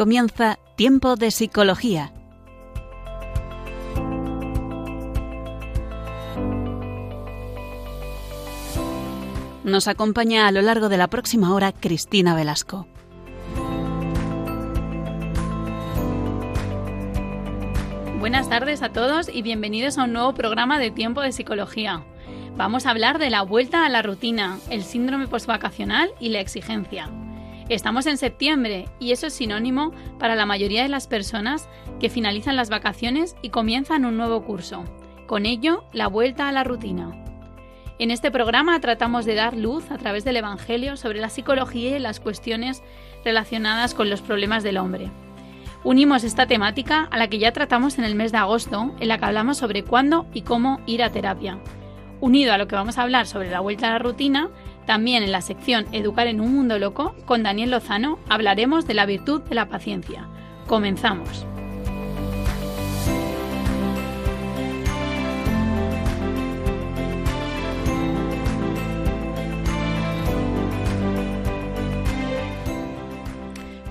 comienza Tiempo de Psicología. Nos acompaña a lo largo de la próxima hora Cristina Velasco. Buenas tardes a todos y bienvenidos a un nuevo programa de Tiempo de Psicología. Vamos a hablar de la vuelta a la rutina, el síndrome postvacacional y la exigencia. Estamos en septiembre y eso es sinónimo para la mayoría de las personas que finalizan las vacaciones y comienzan un nuevo curso. Con ello, la vuelta a la rutina. En este programa tratamos de dar luz a través del Evangelio sobre la psicología y las cuestiones relacionadas con los problemas del hombre. Unimos esta temática a la que ya tratamos en el mes de agosto, en la que hablamos sobre cuándo y cómo ir a terapia. Unido a lo que vamos a hablar sobre la vuelta a la rutina, también en la sección Educar en un mundo loco, con Daniel Lozano, hablaremos de la virtud de la paciencia. Comenzamos.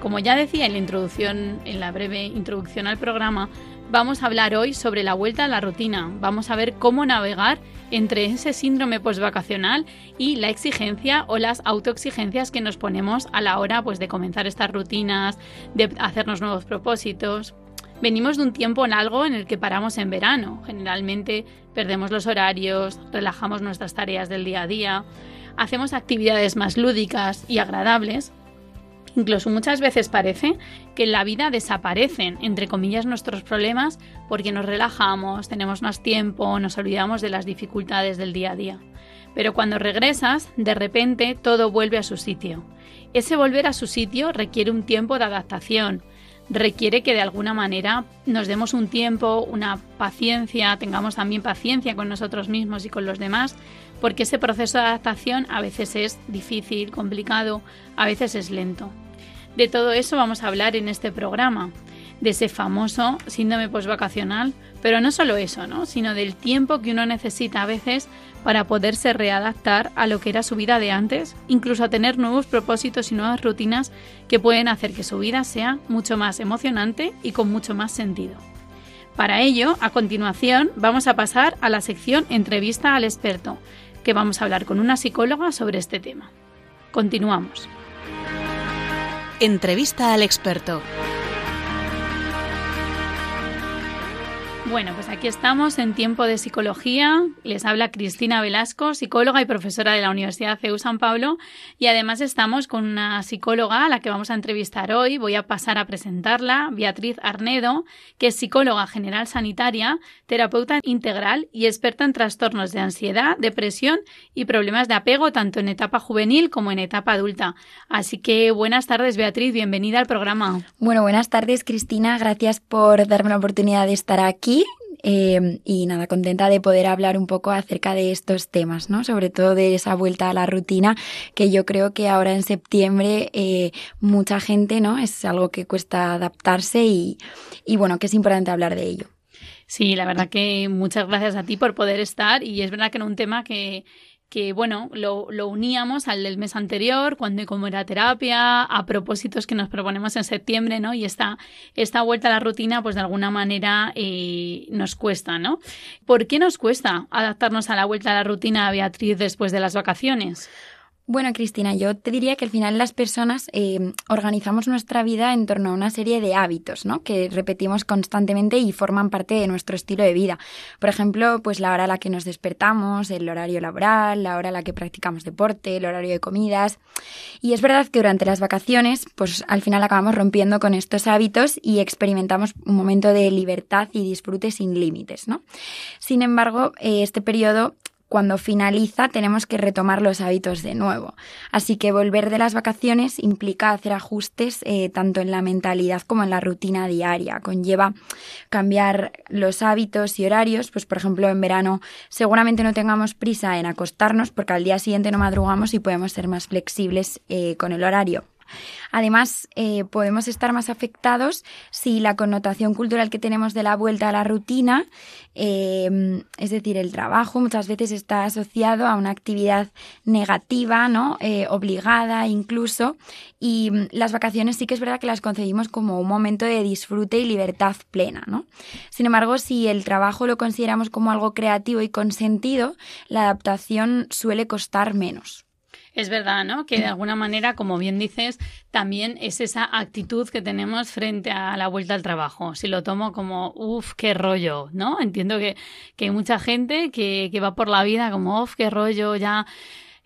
Como ya decía en la introducción, en la breve introducción al programa, vamos a hablar hoy sobre la vuelta a la rutina. Vamos a ver cómo navegar entre ese síndrome postvacacional y la exigencia o las autoexigencias que nos ponemos a la hora pues, de comenzar estas rutinas, de hacernos nuevos propósitos. Venimos de un tiempo en algo en el que paramos en verano. Generalmente perdemos los horarios, relajamos nuestras tareas del día a día, hacemos actividades más lúdicas y agradables Incluso muchas veces parece que en la vida desaparecen, entre comillas, nuestros problemas porque nos relajamos, tenemos más tiempo, nos olvidamos de las dificultades del día a día. Pero cuando regresas, de repente todo vuelve a su sitio. Ese volver a su sitio requiere un tiempo de adaptación, requiere que de alguna manera nos demos un tiempo, una paciencia, tengamos también paciencia con nosotros mismos y con los demás, porque ese proceso de adaptación a veces es difícil, complicado, a veces es lento. De todo eso vamos a hablar en este programa, de ese famoso síndrome postvacacional, pero no solo eso, ¿no? sino del tiempo que uno necesita a veces para poderse readaptar a lo que era su vida de antes, incluso a tener nuevos propósitos y nuevas rutinas que pueden hacer que su vida sea mucho más emocionante y con mucho más sentido. Para ello, a continuación, vamos a pasar a la sección Entrevista al experto, vamos a hablar con una psicóloga sobre este tema. Continuamos. Entrevista al experto. Bueno, pues aquí estamos en tiempo de psicología. Les habla Cristina Velasco, psicóloga y profesora de la Universidad CEU San Pablo. Y además estamos con una psicóloga a la que vamos a entrevistar hoy. Voy a pasar a presentarla, Beatriz Arnedo, que es psicóloga general sanitaria, terapeuta integral y experta en trastornos de ansiedad, depresión y problemas de apego, tanto en etapa juvenil como en etapa adulta. Así que buenas tardes, Beatriz. Bienvenida al programa. Bueno, buenas tardes, Cristina. Gracias por darme la oportunidad de estar aquí Em, y nada, contenta de poder hablar un poco acerca de estos temas, ¿no? Sobre todo de esa vuelta a la rutina, que yo creo que ahora en septiembre eh, mucha gente, ¿no? Es algo que cuesta adaptarse y, y bueno, que es importante hablar de ello. Sí, la verdad que muchas gracias a ti por poder estar y es verdad que era un tema que que bueno, lo, lo, uníamos al del mes anterior, cuando y cómo era terapia, a propósitos que nos proponemos en septiembre, ¿no? Y esta, esta vuelta a la rutina, pues de alguna manera eh, nos cuesta, ¿no? ¿Por qué nos cuesta adaptarnos a la vuelta a la rutina, Beatriz, después de las vacaciones? Bueno, Cristina, yo te diría que al final las personas eh, organizamos nuestra vida en torno a una serie de hábitos, ¿no? Que repetimos constantemente y forman parte de nuestro estilo de vida. Por ejemplo, pues la hora a la que nos despertamos, el horario laboral, la hora a la que practicamos deporte, el horario de comidas. Y es verdad que durante las vacaciones, pues al final acabamos rompiendo con estos hábitos y experimentamos un momento de libertad y disfrute sin límites, ¿no? Sin embargo, eh, este periodo cuando finaliza tenemos que retomar los hábitos de nuevo. Así que volver de las vacaciones implica hacer ajustes eh, tanto en la mentalidad como en la rutina diaria. Conlleva cambiar los hábitos y horarios. Pues por ejemplo en verano seguramente no tengamos prisa en acostarnos porque al día siguiente no madrugamos y podemos ser más flexibles eh, con el horario. Además, eh, podemos estar más afectados si la connotación cultural que tenemos de la vuelta a la rutina, eh, es decir, el trabajo, muchas veces está asociado a una actividad negativa, ¿no? Eh, obligada incluso. Y mm, las vacaciones sí que es verdad que las concebimos como un momento de disfrute y libertad plena, ¿no? Sin embargo, si el trabajo lo consideramos como algo creativo y consentido, la adaptación suele costar menos. Es verdad, ¿no? Que de alguna manera, como bien dices, también es esa actitud que tenemos frente a la vuelta al trabajo. Si lo tomo como, uff, qué rollo, ¿no? Entiendo que, que hay mucha gente que, que va por la vida como, uff, qué rollo, ya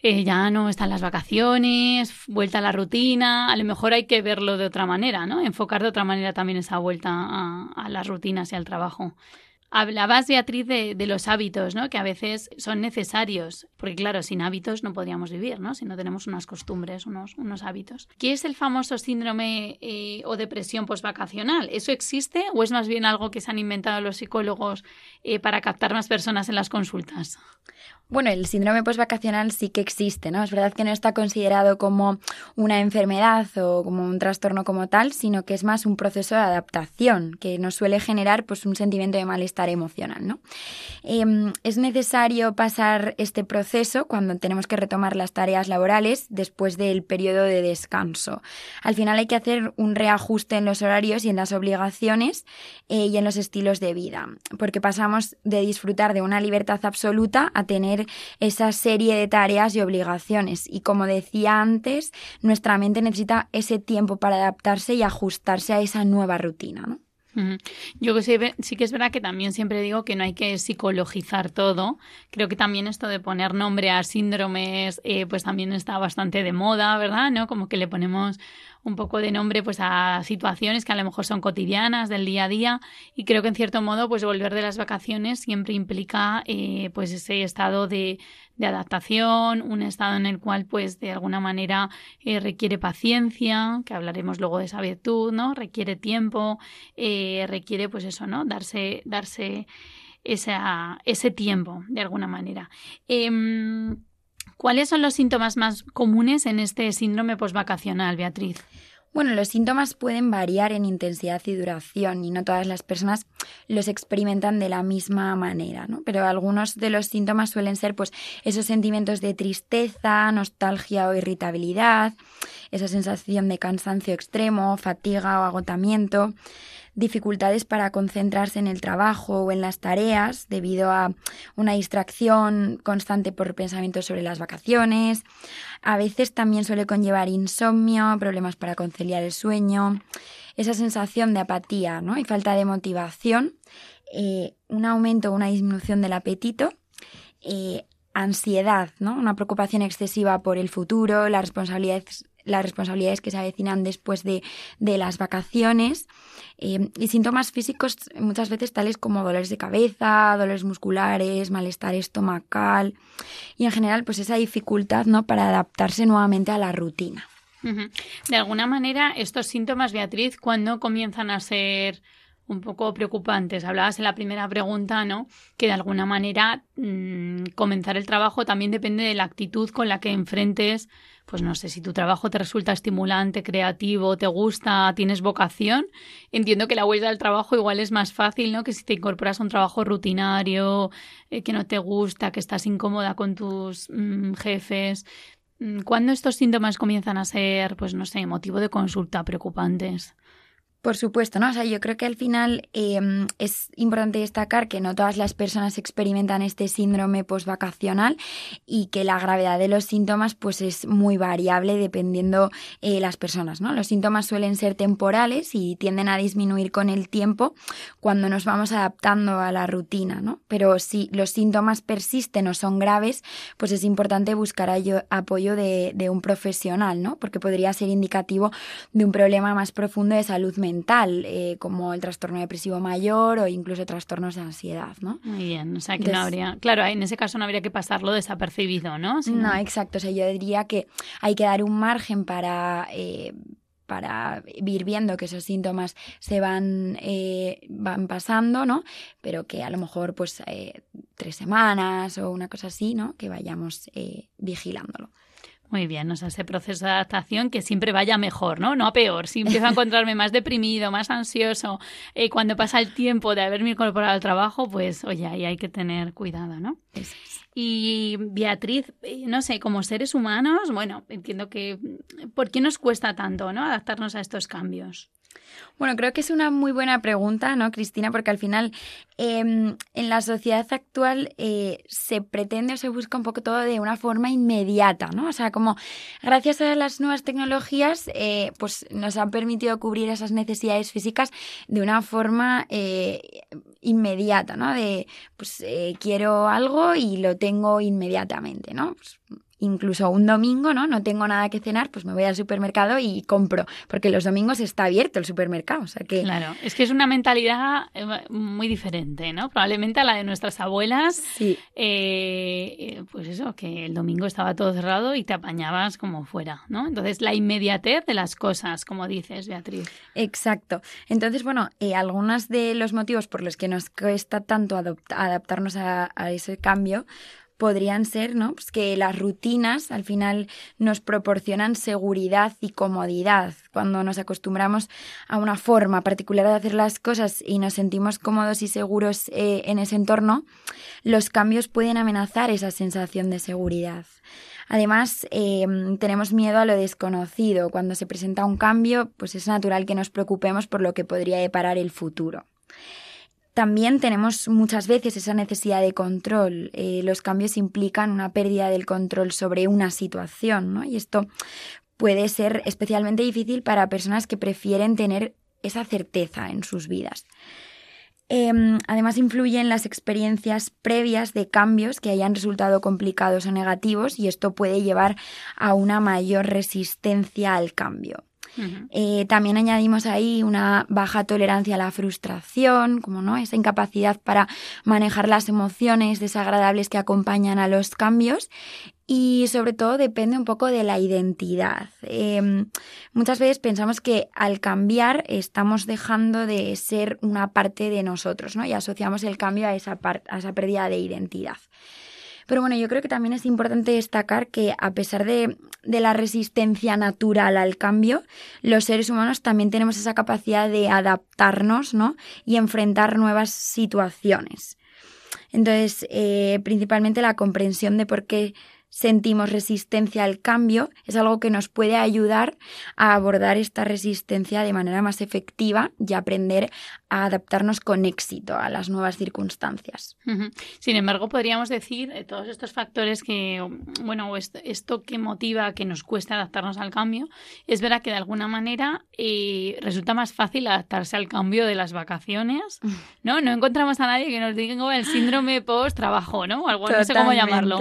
eh, ya no están las vacaciones, vuelta a la rutina, a lo mejor hay que verlo de otra manera, ¿no? Enfocar de otra manera también esa vuelta a, a las rutinas y al trabajo. Hablabas, Beatriz, de, de, los hábitos, ¿no? Que a veces son necesarios, porque claro, sin hábitos no podríamos vivir, ¿no? Si no tenemos unas costumbres, unos, unos hábitos. ¿Qué es el famoso síndrome eh, o depresión postvacacional? ¿Eso existe o es más bien algo que se han inventado los psicólogos eh, para captar más personas en las consultas? Bueno, el síndrome postvacacional sí que existe, ¿no? Es verdad que no está considerado como una enfermedad o como un trastorno como tal, sino que es más un proceso de adaptación que nos suele generar pues un sentimiento de malestar emocional, ¿no? Eh, es necesario pasar este proceso cuando tenemos que retomar las tareas laborales después del periodo de descanso. Al final hay que hacer un reajuste en los horarios y en las obligaciones eh, y en los estilos de vida, porque pasamos de disfrutar de una libertad absoluta a tener esa serie de tareas y obligaciones. Y como decía antes, nuestra mente necesita ese tiempo para adaptarse y ajustarse a esa nueva rutina, ¿no? Yo sí, que es verdad que también siempre digo que no hay que psicologizar todo. Creo que también esto de poner nombre a síndromes, eh, pues también está bastante de moda, ¿verdad? ¿No? Como que le ponemos un poco de nombre pues a situaciones que a lo mejor son cotidianas del día a día y creo que en cierto modo pues volver de las vacaciones siempre implica eh, pues ese estado de, de, adaptación, un estado en el cual pues de alguna manera eh, requiere paciencia, que hablaremos luego de esa virtud, ¿no? Requiere tiempo, eh, requiere pues eso, ¿no? Darse, darse esa, ese tiempo de alguna manera. ¿Cuáles son los síntomas más comunes en este síndrome postvacacional, Beatriz? Bueno, los síntomas pueden variar en intensidad y duración y no todas las personas los experimentan de la misma manera, ¿no? Pero algunos de los síntomas suelen ser pues esos sentimientos de tristeza, nostalgia o irritabilidad, esa sensación de cansancio extremo, fatiga o agotamiento, dificultades para concentrarse en el trabajo o en las tareas debido a una distracción constante por pensamientos sobre las vacaciones. A veces también suele conllevar insomnio, problemas para conciliar el sueño, esa sensación de apatía ¿no? y falta de motivación, eh, un aumento o una disminución del apetito. Eh, ansiedad, ¿no? Una preocupación excesiva por el futuro, las responsabilidades las responsabilidades que se avecinan después de, de las vacaciones eh, y síntomas físicos muchas veces tales como dolores de cabeza, dolores musculares, malestar estomacal y en general pues esa dificultad ¿no? para adaptarse nuevamente a la rutina. De alguna manera, estos síntomas, Beatriz, ¿cuándo comienzan a ser un poco preocupantes. Hablabas en la primera pregunta, ¿no? Que de alguna manera mmm, comenzar el trabajo también depende de la actitud con la que enfrentes pues no sé, si tu trabajo te resulta estimulante, creativo, te gusta, tienes vocación, entiendo que la vuelta al trabajo igual es más fácil, ¿no? Que si te incorporas a un trabajo rutinario, eh, que no te gusta, que estás incómoda con tus mmm, jefes. Mm, ¿Cuándo estos síntomas comienzan a ser, pues no sé, motivo de consulta preocupantes? Por supuesto, ¿no? O sea, yo creo que al final eh, es importante destacar que no todas las personas experimentan este síndrome postvacacional y que la gravedad de los síntomas pues es muy variable dependiendo eh, las personas, ¿no? Los síntomas suelen ser temporales y tienden a disminuir con el tiempo cuando nos vamos adaptando a la rutina, ¿no? Pero si los síntomas persisten o son graves, pues es importante buscar apoyo de, de un profesional, ¿no? Porque podría ser indicativo de un problema más profundo de salud mental mental, eh, como el trastorno depresivo mayor o incluso trastornos de ansiedad, ¿no? Muy bien, o sea que Entonces, no habría, claro, en ese caso no habría que pasarlo desapercibido, ¿no? Si no, no, exacto, o sea, yo diría que hay que dar un margen para... Eh, para ir viendo que esos síntomas se van, eh, van pasando, ¿no? Pero que a lo mejor pues eh, tres semanas o una cosa así, ¿no? Que vayamos eh, vigilándolo. Muy bien, o sea, ese proceso de adaptación que siempre vaya mejor, ¿no? No a peor. Si empiezo a encontrarme más deprimido, más ansioso, eh, cuando pasa el tiempo de haberme incorporado al trabajo, pues oye, ahí hay que tener cuidado, ¿no? Y Beatriz, eh, no sé, como seres humanos, bueno, entiendo que ¿por qué nos cuesta tanto, ¿no? Adaptarnos a estos cambios. Bueno, creo que es una muy buena pregunta, ¿no, Cristina? Porque al final em, en la sociedad actual eh, se pretende o se busca un poco todo de una forma inmediata, ¿no? O sea, como gracias a las nuevas tecnologías, eh, pues nos han permitido cubrir esas necesidades físicas de una forma eh, inmediata, ¿no? De, pues quiero algo y lo tengo inmediatamente, ¿no? Pues, incluso un domingo, ¿no? No tengo nada que cenar, pues me voy al supermercado y compro, porque los domingos está abierto el supermercado, o sea que... Claro, es que es una mentalidad eh, muy diferente, ¿no? Probablemente a la de nuestras abuelas, sí. Eh, eh, pues eso, que el domingo estaba todo cerrado y te apañabas como fuera, ¿no? Entonces, la inmediatez de las cosas, como dices, Beatriz. Exacto. Entonces, bueno, algunos de los motivos por los que nos cuesta tanto adaptarnos a ese cambio podrían ser ¿no? Pues que las rutinas al final nos proporcionan seguridad y comodidad. Cuando nos acostumbramos a una forma particular de hacer las cosas y nos sentimos cómodos y seguros eh, en ese entorno, los cambios pueden amenazar esa sensación de seguridad. Además, eh, tenemos miedo a lo desconocido. Cuando se presenta un cambio, pues es natural que nos preocupemos por lo que podría deparar el futuro. También tenemos muchas veces esa necesidad de control. Eh, los cambios implican una pérdida del control sobre una situación, ¿no? Y esto puede ser especialmente difícil para personas que prefieren tener esa certeza en sus vidas. Em, además influyen las experiencias previas de cambios que hayan resultado complicados o negativos y esto puede llevar a una mayor resistencia al cambio. Eh, también añadimos ahí una baja tolerancia a la frustración, como no, esa incapacidad para manejar las emociones desagradables que acompañan a los cambios y sobre todo depende un poco de la identidad. Em, muchas veces pensamos que al cambiar estamos dejando de ser una parte de nosotros, ¿no? Y asociamos el cambio a esa, a esa pérdida de identidad. Pero bueno, yo creo que también es importante destacar que a pesar de, la resistencia natural al cambio, los seres humanos también tenemos esa capacidad de adaptarnos ¿no? y enfrentar nuevas situaciones. Entonces, eh, principalmente la comprensión de por qué sentimos resistencia al cambio, es algo que nos puede ayudar a abordar esta resistencia de manera más efectiva y aprender a adaptarnos con éxito a las nuevas circunstancias. Sin embargo, podríamos decir eh, todos estos factores que, bueno, esto, que motiva que nos cueste adaptarnos al cambio, es verdad que de alguna manera eh, resulta más fácil adaptarse al cambio de las vacaciones, ¿no? No encontramos a nadie que nos diga el síndrome post-trabajo, ¿no? Algo, no sé cómo llamarlo.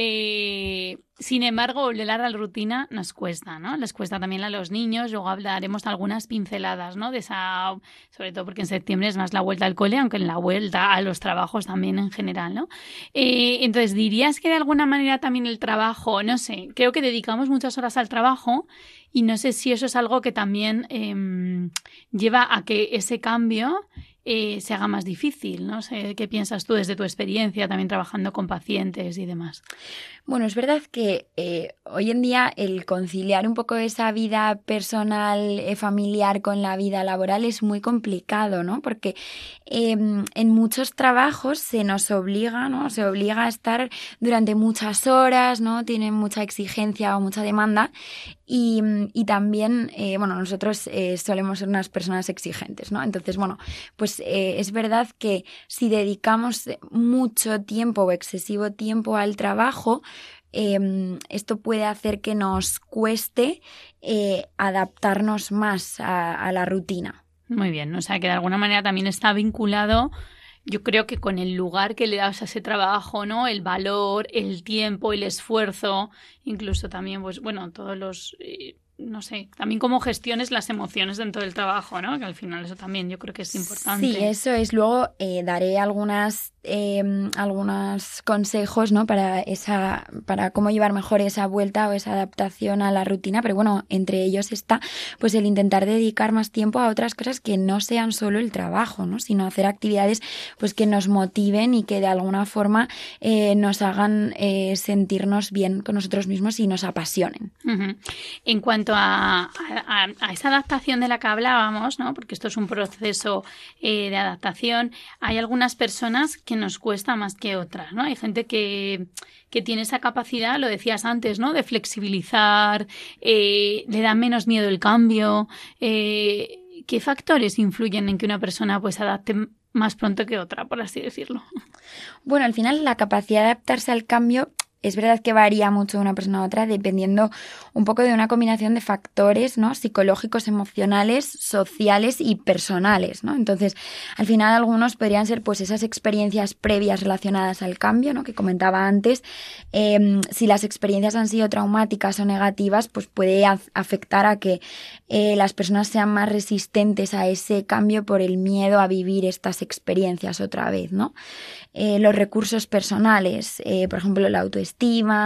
Eh, sin embargo, volver a la rutina nos cuesta, ¿no? Les cuesta también a los niños. Luego hablaremos algunas pinceladas, ¿no? De esa, sobre todo porque en septiembre es más la vuelta al cole, aunque en la vuelta a los trabajos también en general, ¿no? Eh, entonces, dirías que de alguna manera también el trabajo, no sé, creo que dedicamos muchas horas al trabajo y no sé si eso es algo que también em, lleva a que ese cambio eh, se haga más difícil. No sé qué piensas tú desde tu experiencia también trabajando con pacientes y demás. Bueno, es verdad que eh, hoy en día el conciliar un poco esa vida personal, eh, familiar con la vida laboral es muy complicado, ¿no? Porque em, en muchos trabajos se nos obliga, ¿no? Se obliga a estar durante muchas horas, ¿no? Tienen mucha exigencia o mucha demanda y, y también, eh, bueno, nosotros eh, solemos ser unas personas exigentes, ¿no? Entonces, bueno, pues eh, es verdad que si dedicamos mucho tiempo o excesivo tiempo al trabajo, em, esto puede hacer que nos cueste adaptarnos más a, a la rutina. Muy bien, o sea que de alguna manera también está vinculado yo creo que con el lugar que le das a ese trabajo, ¿no? El valor, el tiempo, el esfuerzo, incluso también, pues bueno, todos los eh, no sé, también cómo gestiones las emociones dentro del trabajo, ¿no? Que al final eso también yo creo que es importante. Sí, eso es. Luego eh, daré algunas, eh, algunos consejos, ¿no? Para esa, para cómo llevar mejor esa vuelta o esa adaptación a la rutina. Pero bueno, entre ellos está, pues el intentar dedicar más tiempo a otras cosas que no sean solo el trabajo, ¿no? Sino hacer actividades, pues que nos motiven y que de alguna forma eh, nos hagan sentirnos bien con nosotros mismos y nos apasionen. En cuanto a, esa adaptación de la que hablábamos, ¿no? porque esto es un proceso eh, de adaptación, hay algunas personas nos cuesta más que otras. ¿no? Hay gente que, tiene esa capacidad, lo decías antes, ¿no? de flexibilizar, eh, le da menos miedo el cambio. Eh, ¿Qué factores influyen en que una persona pues adapte más pronto que otra, por así decirlo? Bueno, al final la capacidad de adaptarse al cambio es verdad que varía mucho de una persona a otra dependiendo un poco de una combinación de factores, ¿no? Psicológicos, emocionales, sociales y personales, ¿no? Entonces, al final algunos podrían ser pues esas experiencias previas relacionadas al cambio, ¿no? Que comentaba antes. Em, si las experiencias han sido traumáticas o negativas, pues puede afectar a que eh, las personas sean más resistentes a ese cambio por el miedo a vivir estas experiencias otra vez, ¿no? Eh, los recursos personales, eh, por ejemplo, la autoestima,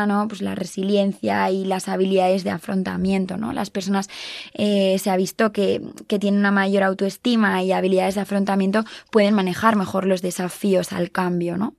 ¿no? Pues la resiliencia y las habilidades de afrontamiento, ¿no? Las personas eh, se ha visto que, que tienen una mayor autoestima y habilidades de afrontamiento pueden manejar mejor los desafíos al cambio, ¿no?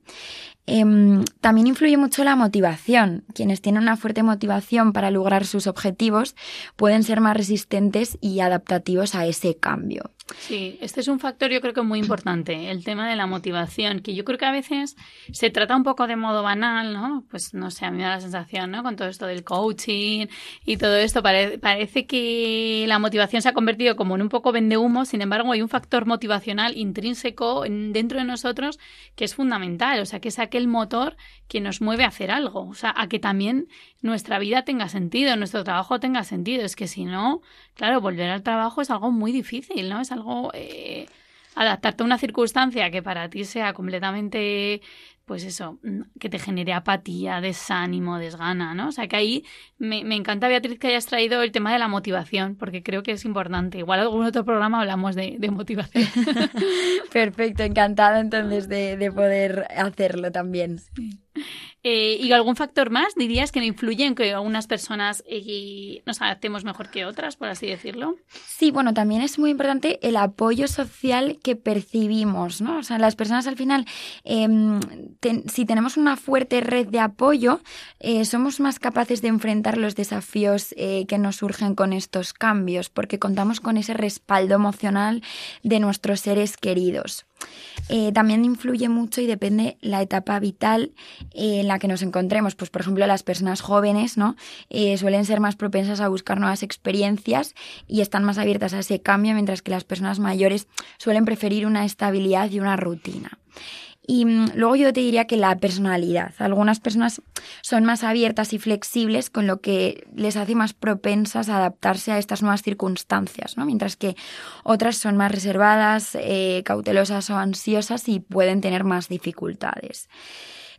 Em, también influye mucho la motivación. Quienes tienen una fuerte motivación para lograr sus objetivos pueden ser más resistentes y adaptativos a ese cambio. Sí, este es un factor yo creo que muy importante, el tema de la motivación, que yo creo que a veces se trata un poco de modo banal, ¿no? Pues no sé, a mí me da la sensación, ¿no? Con todo esto del coaching y todo esto, parece que la motivación se ha convertido como en un poco vende humo, sin embargo hay un factor motivacional intrínseco dentro de nosotros que es fundamental, o sea, que es aquel motor que nos mueve a hacer algo, o sea, a que también nuestra vida tenga sentido, nuestro trabajo tenga sentido, es que si no, claro, volver al trabajo es algo muy difícil, ¿no? Es algo... Eh, adaptarte a una circunstancia que para ti sea completamente, pues eso, mm, que te genere apatía, desánimo, desgana, ¿no? O sea que ahí me, encanta, Beatriz, que hayas traído el tema de la motivación, porque creo que es importante. Igual en algún otro programa hablamos de, motivación. Perfecto, encantada entonces de, de poder hacerlo también. Sí. Eh, ¿Y algún factor más dirías que influye en que algunas personas eh, nos adaptemos mejor que otras, por así decirlo? Sí, bueno, también es muy importante el apoyo social que percibimos, ¿no? O sea, las personas al final, em, si tenemos una fuerte red de apoyo, eh, somos más capaces de enfrentar los desafíos que nos surgen con estos cambios, porque contamos con ese respaldo emocional de nuestros seres queridos. Eh, también influye mucho y depende la etapa vital eh, en la que nos encontremos. Pues, por ejemplo, las personas jóvenes ¿no? Eh, suelen ser más propensas a buscar nuevas experiencias y están más abiertas a ese cambio, mientras que las personas mayores suelen preferir una estabilidad y una rutina. Y mm, luego yo te diría que la personalidad. Algunas personas son más abiertas y flexibles, con lo que les hace más propensas a adaptarse a estas nuevas circunstancias, ¿no? Mientras que otras son más reservadas, eh, cautelosas o ansiosas y pueden tener más dificultades.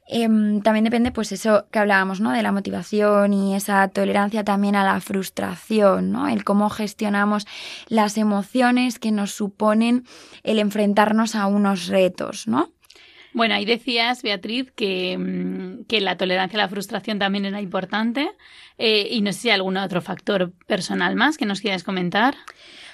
Em, también depende, pues eso que hablábamos, ¿no? De la motivación y esa tolerancia también a la frustración, ¿no? El cómo gestionamos las emociones que nos suponen el enfrentarnos a unos retos, ¿no? Bueno, ahí decías, Beatriz, que, mm, que la tolerancia a la frustración también era importante. Eh, y no sé si hay algún otro factor personal más que nos quieras comentar.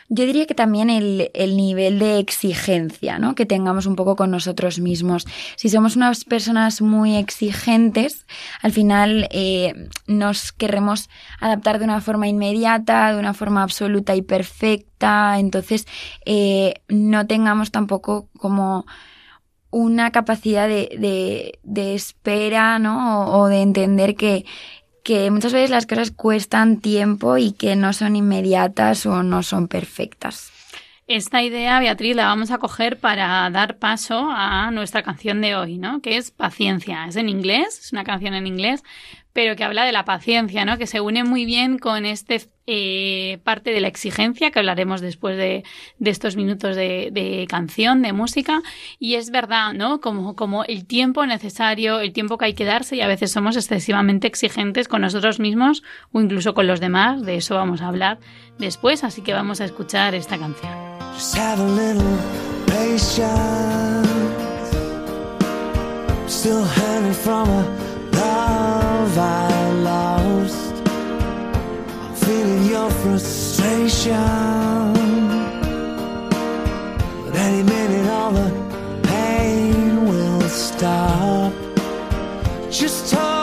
Yo diría que también el, el, nivel de exigencia, ¿no? Que tengamos un poco con nosotros mismos. Si somos unas personas muy exigentes, al final eh, nos querremos adaptar de una forma inmediata, de una forma absoluta y perfecta. Entonces, eh, no tengamos tampoco como una capacidad de, de, espera, ¿no? O, de entender que, que muchas veces las cosas cuestan tiempo y que no son inmediatas o no son perfectas. Esta idea, Beatriz, la vamos a coger para dar paso a nuestra canción de hoy, ¿no? Que es Paciencia. Es en inglés, es una canción en inglés, pero que habla de la paciencia, ¿no? Que se une muy bien con este eh, parte de la exigencia que hablaremos después de, estos minutos de, canción, de música. Y es verdad, ¿no? Como, como el tiempo necesario, el tiempo que hay que darse y a veces somos excesivamente exigentes con nosotros mismos o incluso con los demás. De eso vamos a hablar después, así que vamos a escuchar esta canción. Still from love I lost. I'm feeling your frustration. But any minute, all the pain will stop. Just hold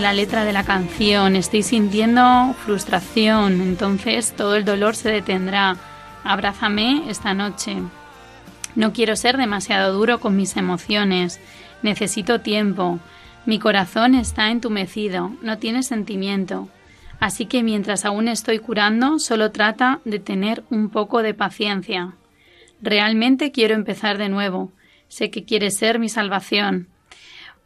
La letra de la canción, estoy sintiendo frustración, entonces todo el dolor se detendrá. Abrázame esta noche. No quiero ser demasiado duro con mis emociones. Necesito tiempo. Mi corazón está entumecido, no tiene sentimiento. Así que mientras aún estoy curando, solo trata de tener un poco de paciencia. Realmente quiero empezar de nuevo. Sé que quieres ser mi salvación.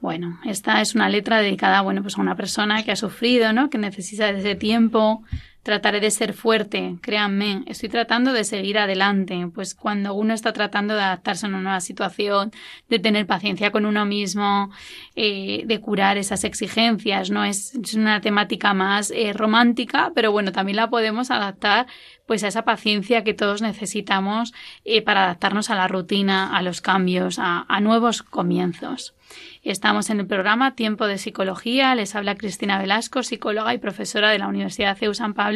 Bueno, esta es una letra dedicada, bueno, pues a una persona que ha sufrido, ¿no? Que necesita de ese tiempo. Trataré de ser fuerte, créanme, estoy tratando de seguir adelante, pues cuando uno está tratando de adaptarse a una nueva situación, de tener paciencia con uno mismo, eh, de curar esas exigencias, ¿no? Es, es una temática más eh, romántica, pero bueno, también la podemos adaptar pues a esa paciencia que todos necesitamos eh, para adaptarnos a la rutina, a los cambios, a, a nuevos comienzos. Estamos en el programa Tiempo de Psicología. Les habla Cristina Velasco, psicóloga y profesora de la Universidad CEU San Pablo.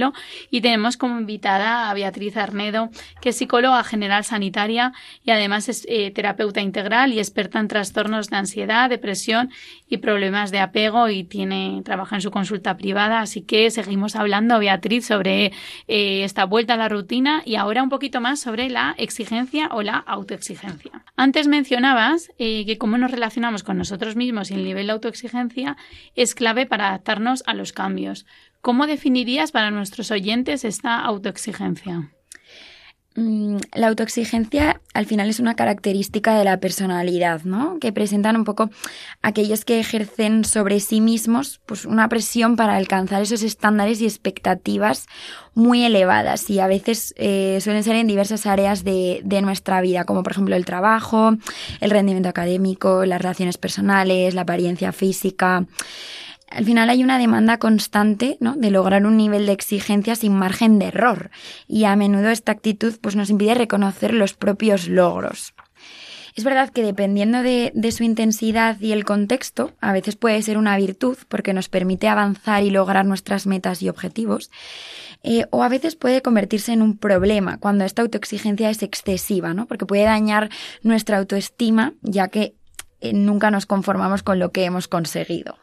Y tenemos como invitada a Beatriz Arnedo, que es psicóloga general sanitaria y además es eh, terapeuta integral y experta en trastornos de ansiedad, depresión y problemas de apego y tiene trabaja en su consulta privada. Así que seguimos hablando, Beatriz, sobre eh, esta vuelta a la rutina y ahora un poquito más sobre la exigencia o la autoexigencia. Antes mencionabas eh, que cómo nos relacionamos con nosotros mismos y el nivel de autoexigencia es clave para adaptarnos a los cambios. ¿Cómo definirías para nuestros oyentes esta autoexigencia? Mm, La autoexigencia al final es una característica de la personalidad, ¿no? Que presentan un poco aquellos que ejercen sobre sí mismos pues una presión para alcanzar esos estándares y expectativas muy elevadas y a veces eh, suelen ser en diversas áreas de, de nuestra vida, como por ejemplo el trabajo, el rendimiento académico, las relaciones personales, la apariencia física al final hay una demanda constante ¿no? de lograr un nivel de exigencia sin margen de error y a menudo esta actitud pues, nos impide reconocer los propios logros. Es verdad que dependiendo de, su intensidad y el contexto, a veces puede ser una virtud porque nos permite avanzar y lograr nuestras metas y objetivos, eh, o a veces puede convertirse en un problema cuando esta autoexigencia es excesiva, ¿no? porque puede dañar nuestra autoestima ya que eh, nunca nos conformamos con lo que hemos conseguido.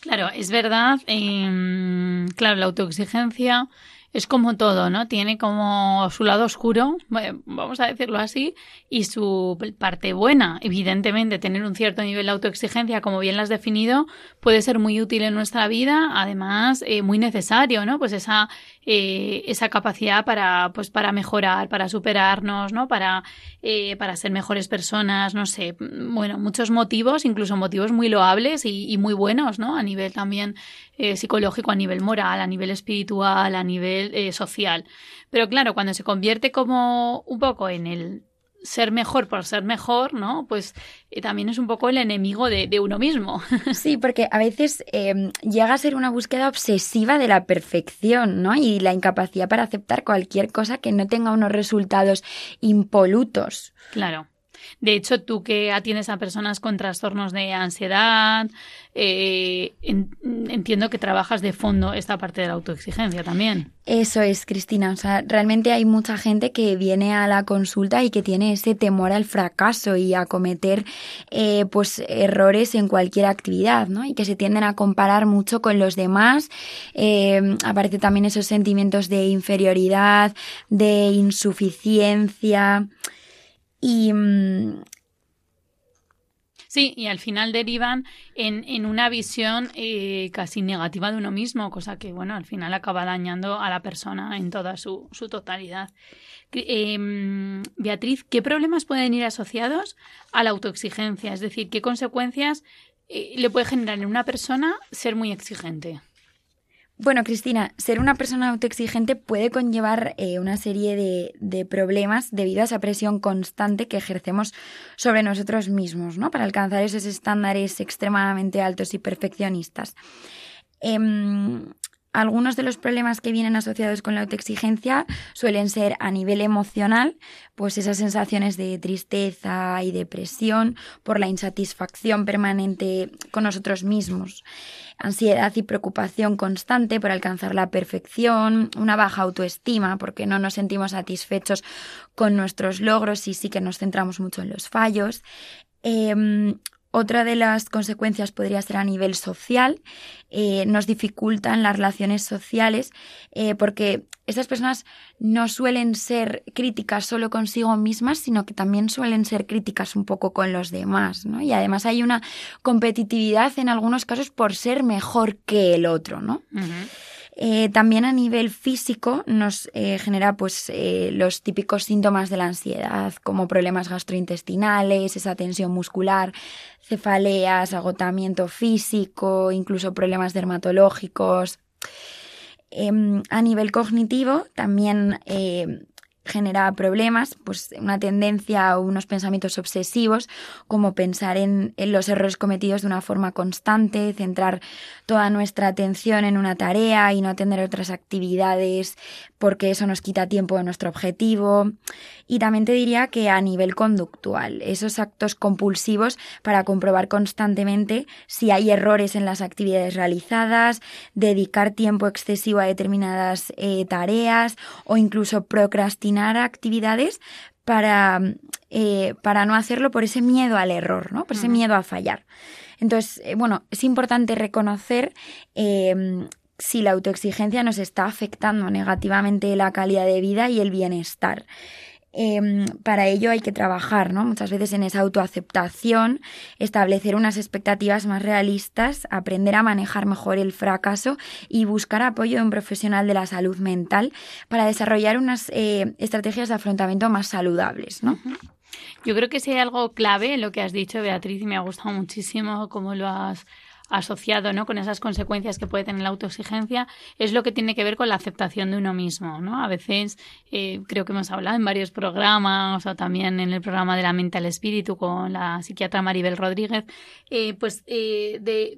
Claro, es verdad. Eh, claro, la autoexigencia es como todo, ¿no? Tiene como su lado oscuro, vamos a decirlo así, y su parte buena. Evidentemente, tener un cierto nivel de autoexigencia, como bien lo has definido, puede ser muy útil en nuestra vida, además, eh, muy necesario, ¿no? Pues esa, eh, esa capacidad para, pues, para mejorar, para superarnos, ¿no? Para, eh, para ser mejores personas, no sé. Bueno, muchos motivos, incluso motivos muy loables y, y muy buenos, ¿no? A nivel también eh, psicológico, a nivel moral, a nivel espiritual, a nivel eh, social. Pero claro, cuando se convierte como un poco en el ser mejor por ser mejor, ¿no? Pues eh, también es un poco el enemigo de, de uno mismo. Sí, porque a veces eh, llega a ser una búsqueda obsesiva de la perfección, ¿no? Y la incapacidad para aceptar cualquier cosa que no tenga unos resultados impolutos. Claro. De hecho, tú que atiendes a personas con trastornos de ansiedad, eh, en- entiendo que trabajas de fondo esta parte de la autoexigencia también. Eso es, Cristina. O sea, realmente hay mucha gente que viene a la consulta y que tiene ese temor al fracaso y a cometer eh, pues errores en cualquier actividad, ¿no? Y que se tienden a comparar mucho con los demás. Eh, aparece también esos sentimientos de inferioridad, de insuficiencia. Y, mm, Sí, y al final derivan en, en una visión eh, casi negativa de uno mismo, cosa que, bueno, al final acaba dañando a la persona en toda su, su totalidad. Em, Beatriz, ¿qué problemas pueden ir asociados a la autoexigencia? Es decir, ¿qué consecuencias eh, le puede generar en una persona ser muy exigente? Bueno, Cristina, ser una persona autoexigente puede conllevar eh, una serie de, problemas debido a esa presión constante que ejercemos sobre nosotros mismos, ¿no? Para alcanzar esos estándares extremadamente altos y perfeccionistas. Em, algunos de los problemas que vienen asociados con la autoexigencia suelen ser a nivel emocional, pues esas sensaciones de tristeza y depresión por la insatisfacción permanente con nosotros mismos, ansiedad y preocupación constante por alcanzar la perfección, una baja autoestima porque no nos sentimos satisfechos con nuestros logros y sí que nos centramos mucho en los fallos. Em, otra de las consecuencias podría ser a nivel social. Eh, nos dificultan las relaciones sociales eh, porque estas personas no suelen ser críticas solo consigo mismas, sino que también suelen ser críticas un poco con los demás. ¿no? Y además hay una competitividad en algunos casos por ser mejor que el otro. ¿no? Eh, también a nivel físico nos eh, genera pues eh, los típicos síntomas de la ansiedad, como problemas gastrointestinales, esa tensión muscular, cefaleas, agotamiento físico, incluso problemas dermatológicos. Em, a nivel cognitivo también genera problemas, pues una tendencia o unos pensamientos obsesivos, como pensar en, los errores cometidos de una forma constante, centrar toda nuestra atención en una tarea y no atender otras actividades porque eso nos quita tiempo de nuestro objetivo. Y también te diría que a nivel conductual, esos actos compulsivos para comprobar constantemente si hay errores en las actividades realizadas, dedicar tiempo excesivo a determinadas eh, tareas o incluso procrastinar actividades para, eh, para no hacerlo por ese miedo al error, ¿no? Por ese miedo a fallar. Entonces, eh, bueno, es importante reconocer eh, si la autoexigencia nos está afectando negativamente la calidad de vida y el bienestar. Em, para ello hay que trabajar, ¿no? Muchas veces en esa autoaceptación, establecer unas expectativas más realistas, aprender a manejar mejor el fracaso y buscar apoyo de un profesional de la salud mental para desarrollar unas eh, estrategias de afrontamiento más saludables. Yo creo que si hay algo clave en lo que has dicho, Beatriz, y me ha gustado muchísimo cómo lo has asociado ¿no? con esas consecuencias que puede tener la autoexigencia, es lo que tiene que ver con la aceptación de uno mismo. ¿no? A veces eh, creo que hemos hablado en varios programas o también en el programa de la mente al espíritu con la psiquiatra Maribel Rodríguez, eh, pues eh, de,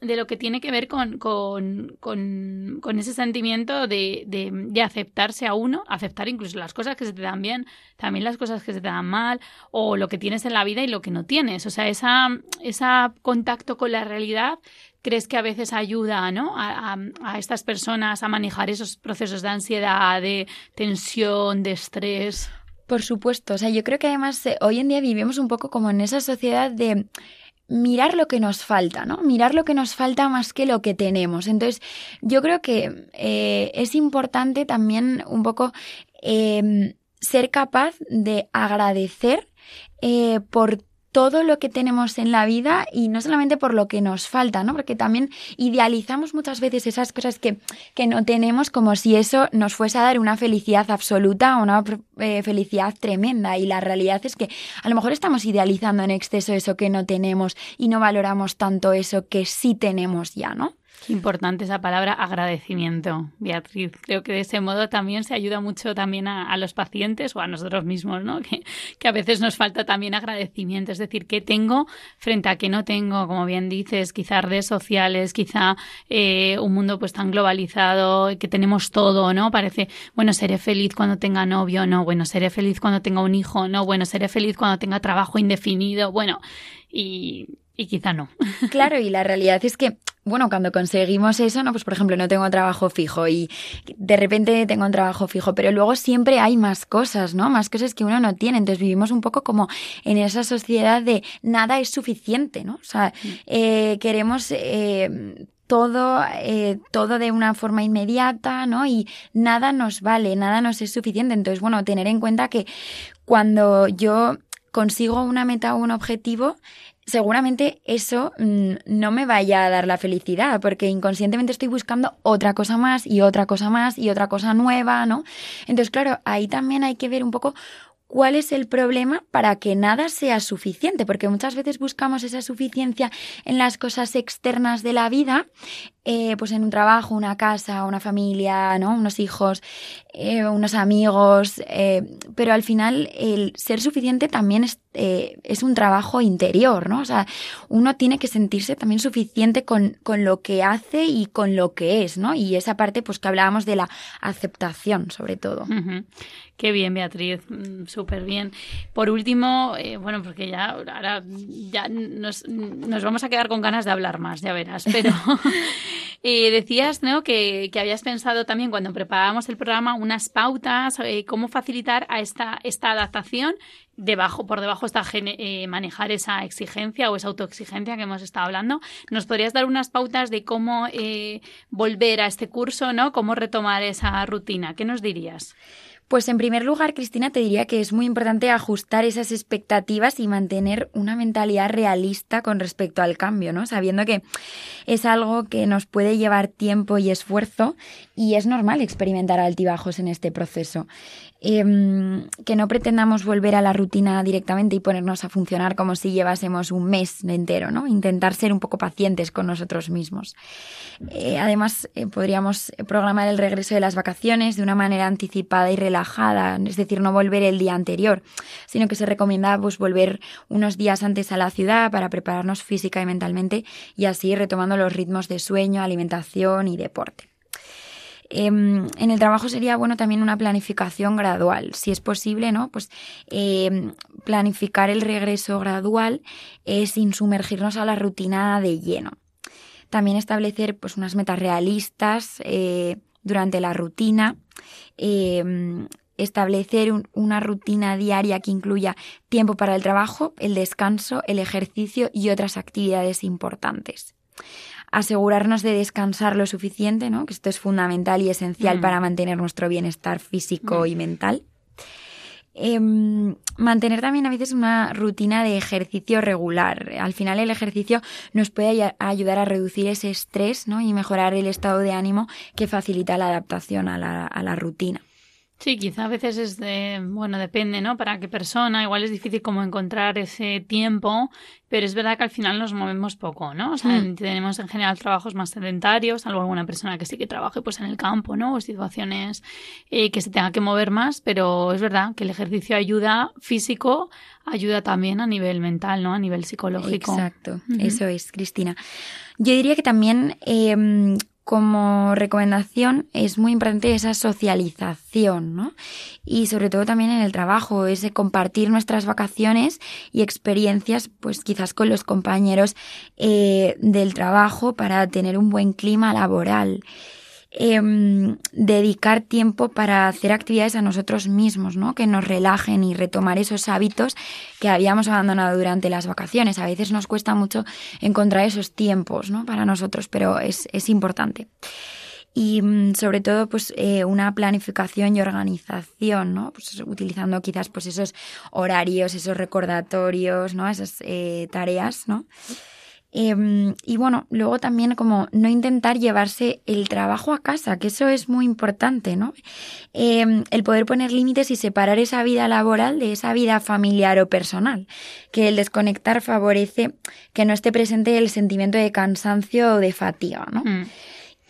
de, lo que tiene que ver con, con, con, con ese sentimiento de, de, de, aceptarse a uno, aceptar incluso las cosas que se te dan bien, también las cosas que se te dan mal, o lo que tienes en la vida y lo que no tienes. O sea, esa, esa contacto con la realidad crees que a veces ayuda ¿no? a, a, estas personas a manejar esos procesos de ansiedad, de tensión, de estrés? Por supuesto, o sea, yo creo que además eh, hoy en día vivimos un poco como en esa sociedad de mirar lo que nos falta, ¿no? Mirar lo que nos falta más que lo que tenemos. Entonces, yo creo que eh, es importante también un poco eh, ser capaz de agradecer eh, por todo lo que tenemos en la vida y no solamente por lo que nos falta, ¿no? Porque también idealizamos muchas veces esas cosas que, que no tenemos como si eso nos fuese a dar una felicidad absoluta o una eh, felicidad tremenda. Y la realidad es que a lo mejor estamos idealizando en exceso eso que no tenemos y no valoramos tanto eso que sí tenemos ya, ¿no? Qué importante esa palabra agradecimiento, Beatriz. Creo que de ese modo también se ayuda mucho también a, los pacientes o a nosotros mismos, ¿no? Que, que, a veces nos falta también agradecimiento, es decir, qué tengo frente a qué no tengo, como bien dices, quizá redes sociales, quizá eh, un mundo pues tan globalizado, que tenemos todo, ¿no? Parece, bueno, seré feliz cuando tenga novio, no, bueno, seré feliz cuando tenga un hijo, no, bueno, seré feliz cuando tenga trabajo indefinido, bueno, y, y quizá no. Claro, y la realidad es que bueno, cuando conseguimos eso, ¿no? Pues por ejemplo, no tengo trabajo fijo y de repente tengo un trabajo fijo, pero luego siempre hay más cosas, ¿no? Más cosas que uno no tiene. Entonces vivimos un poco como en esa sociedad de nada es suficiente, ¿no? O sea, mm. eh, queremos eh, todo, eh, todo de una forma inmediata, ¿no? Y nada nos vale, nada nos es suficiente. Entonces, bueno, tener en cuenta que cuando yo consigo una meta o un objetivo, seguramente eso mm, no me vaya a dar la felicidad, porque inconscientemente estoy buscando otra cosa más y otra cosa más y otra cosa nueva, ¿no? Entonces, claro, ahí también hay que ver un poco cuál es el problema para que nada sea suficiente, porque muchas veces buscamos esa suficiencia en las cosas externas de la vida, eh, pues en un trabajo, una casa, una familia, ¿no? unos hijos, eh, unos amigos, eh, pero al final el ser suficiente también es, un trabajo interior, ¿no? O sea, uno tiene que sentirse también suficiente con, con lo que hace y con lo que es, ¿no? Y esa parte, pues que hablábamos de la aceptación, sobre todo. Qué bien, Beatriz, mm, súper bien. Por último, eh, bueno, porque ya ahora ya nos, vamos a quedar con ganas de hablar más, ya verás, pero eh, decías ¿no? Que, habías pensado también cuando preparábamos el programa unas pautas, eh, cómo facilitar a esta, esta adaptación debajo, por debajo está manejar esa exigencia o esa autoexigencia que hemos estado hablando. ¿Nos podrías dar unas pautas de cómo volver a este curso, ¿no? Cómo retomar esa rutina. ¿Qué nos dirías? Pues en primer lugar, Cristina, te diría que es muy importante ajustar esas expectativas y mantener una mentalidad realista con respecto al cambio, ¿no? Sabiendo que es algo que nos puede llevar tiempo y esfuerzo y es normal experimentar altibajos en este proceso. Em, que no pretendamos volver a la rutina directamente y ponernos a funcionar como si llevásemos un mes entero, ¿no? Intentar ser un poco pacientes con nosotros mismos. Eh, además, eh, podríamos programar el regreso de las vacaciones de una manera anticipada y relajada, es decir, no volver el día anterior, sino que se recomienda pues, volver unos días antes a la ciudad para prepararnos física y mentalmente y así retomando los ritmos de sueño, alimentación y deporte. Em, en el trabajo sería bueno también una planificación gradual. Si es posible, ¿no? Pues em, planificar el regreso gradual sin sumergirnos a la rutina de lleno. También establecer pues unas metas realistas eh, durante la rutina. Em, establecer una rutina diaria que incluya tiempo para el trabajo, el descanso, el ejercicio y otras actividades importantes asegurarnos de descansar lo suficiente, ¿no? que esto es fundamental y esencial mm. para mantener nuestro bienestar físico mm. y mental. Em, mantener también a veces una rutina de ejercicio regular. Al final el ejercicio nos puede ayudar a reducir ese estrés ¿no? y mejorar el estado de ánimo que facilita la adaptación a la rutina. Sí, quizá a veces es de, bueno, depende, ¿no? Para qué persona, igual es difícil como encontrar ese tiempo, pero es verdad que al final nos movemos poco, ¿no? O sea, mm. tenemos en general trabajos más sedentarios, salvo alguna persona que sí que trabaje pues en el campo, ¿no? O situaciones eh, que se tenga que mover más, pero es verdad que el ejercicio ayuda físico, ayuda también a nivel mental, ¿no? A nivel psicológico. Exacto, eso es, Cristina. Yo diría que también eh, como recomendación es muy importante esa socialización, ¿no? Y sobre todo también en el trabajo, ese compartir nuestras vacaciones y experiencias, pues quizás con los compañeros eh, del trabajo para tener un buen clima laboral. Em, dedicar tiempo para hacer actividades a nosotros mismos, ¿no? Que nos relajen y retomar esos hábitos que habíamos abandonado durante las vacaciones. A veces nos cuesta mucho encontrar esos tiempos, ¿no? Para nosotros, pero es, es importante y mm, sobre todo pues eh, una planificación y organización, ¿no? Pues utilizando quizás pues esos horarios, esos recordatorios, ¿no? Esas eh, tareas, ¿no? Em, y bueno, luego también como no intentar llevarse el trabajo a casa, que eso es muy importante, ¿no? Em, el poder poner límites y separar esa vida laboral de esa vida familiar o personal, que el desconectar favorece que no esté presente el sentimiento de cansancio o de fatiga, ¿no? Mm.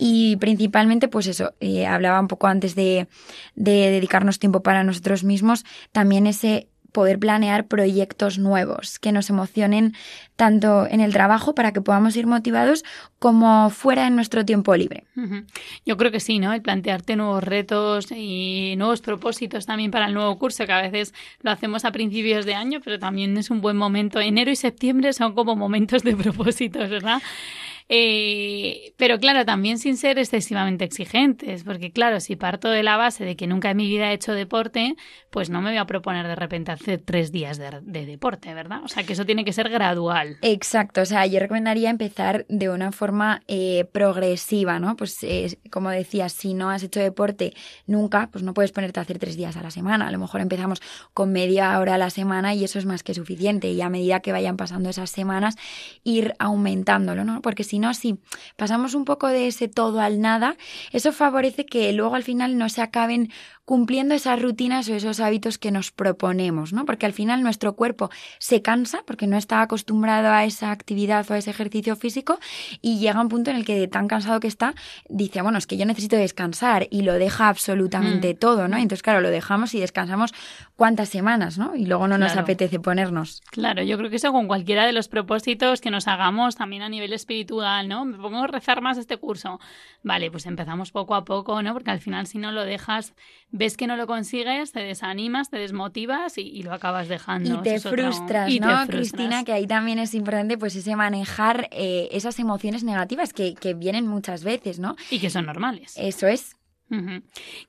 Y principalmente, pues eso, eh, hablaba un poco antes de, de dedicarnos tiempo para nosotros mismos, también ese poder planear proyectos nuevos que nos emocionen tanto en el trabajo para que podamos ir motivados como fuera en nuestro tiempo libre. Yo creo que sí, ¿no? El plantearte nuevos retos y nuevos propósitos también para el nuevo curso, que a veces lo hacemos a principios de año, pero también es un buen momento. Enero y septiembre son como momentos de propósitos, ¿verdad? Eh, pero claro, también sin ser excesivamente exigentes, porque claro, si parto de la base de que nunca en mi vida he hecho deporte, pues no me voy a proponer de repente hacer tres días de, de deporte, ¿verdad? O sea que eso tiene que ser gradual. Exacto, o sea, yo recomendaría empezar de una forma eh, progresiva, ¿no? Pues eh, como decía, si no has hecho deporte nunca, pues no puedes ponerte a hacer tres días a la semana. A lo mejor empezamos con media hora a la semana y eso es más que suficiente. Y a medida que vayan pasando esas semanas, ir aumentándolo, ¿no? Porque si no, si pasamos un poco de ese todo al nada, eso favorece que luego al final no se acaben cumpliendo esas rutinas o esos hábitos que nos proponemos, ¿no? Porque al final nuestro cuerpo se cansa porque no está acostumbrado a esa actividad o a ese ejercicio físico y llega un punto en el que de tan cansado que está dice, bueno, es que yo necesito descansar y lo deja absolutamente Mm. todo, ¿no? Entonces, claro, lo dejamos y descansamos cuántas semanas, ¿no? Y luego no nos apetece ponernos. Claro, yo creo que eso con cualquiera de los propósitos que nos hagamos también a nivel espiritual, ¿no? Me pongo a rezar más este curso. Vale, pues empezamos poco a poco, ¿no? Porque al final si no lo dejas, ves que no lo consigues, te desanimas, te desmotivas y, y lo acabas dejando. Y Eso te otro- frustras, te ¿no, frustras. Cristina? Que ahí también es importante pues ese manejar eh, esas emociones negativas que, que vienen muchas veces, ¿no? Y que son normales. Eso es.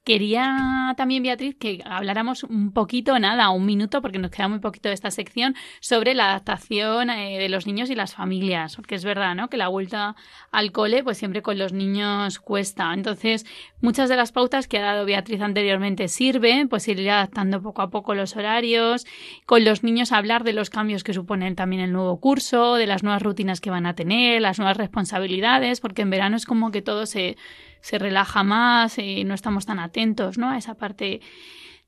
Quería también, Beatriz, que habláramos un poquito, nada, un minuto, porque nos queda muy poquito de esta sección, sobre la adaptación eh, de los niños y las familias, porque es verdad, ¿no? Que la vuelta al cole, pues siempre con los niños cuesta. Entonces, muchas de las pautas que ha dado Beatriz anteriormente sirven, pues ir adaptando poco a poco los horarios, con los niños hablar de los cambios que suponen también el nuevo curso, de las nuevas rutinas que van a tener, las nuevas responsabilidades, porque en verano es como que todo se se relaja más, eh, no estamos tan atentos ¿no? a esa parte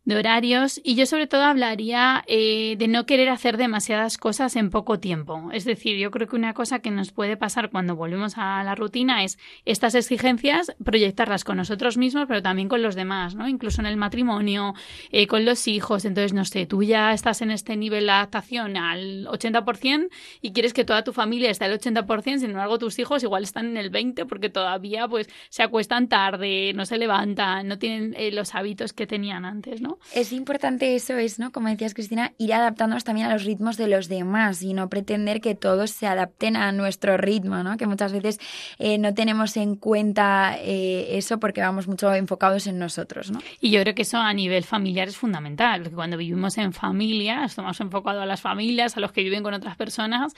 de horarios y yo sobre todo hablaría eh, de no querer hacer demasiadas cosas en poco tiempo. Es decir, yo creo que una cosa que nos puede pasar cuando volvemos a la rutina es estas exigencias proyectarlas con nosotros mismos, pero también con los demás, ¿no? Incluso en el matrimonio, eh, con los hijos. Entonces, no sé, tú ya estás en este nivel de adaptación al 80% y quieres que toda tu familia esté al 80%, sin embargo, tus hijos igual están en el 20% porque todavía pues se acuestan tarde, no se levantan, no tienen eh, los hábitos que tenían antes, ¿no? Es importante eso, es, ¿no? Como decías, Cristina, ir adaptándonos también a los ritmos de los demás y no pretender que todos se adapten a nuestro ritmo, ¿no? Que muchas veces eh, no tenemos en cuenta eh, eso porque vamos mucho enfocados en nosotros, ¿no? Y yo creo que eso a nivel familiar es fundamental, porque cuando vivimos en familia, estamos enfocados a las familias, a los que viven con otras personas,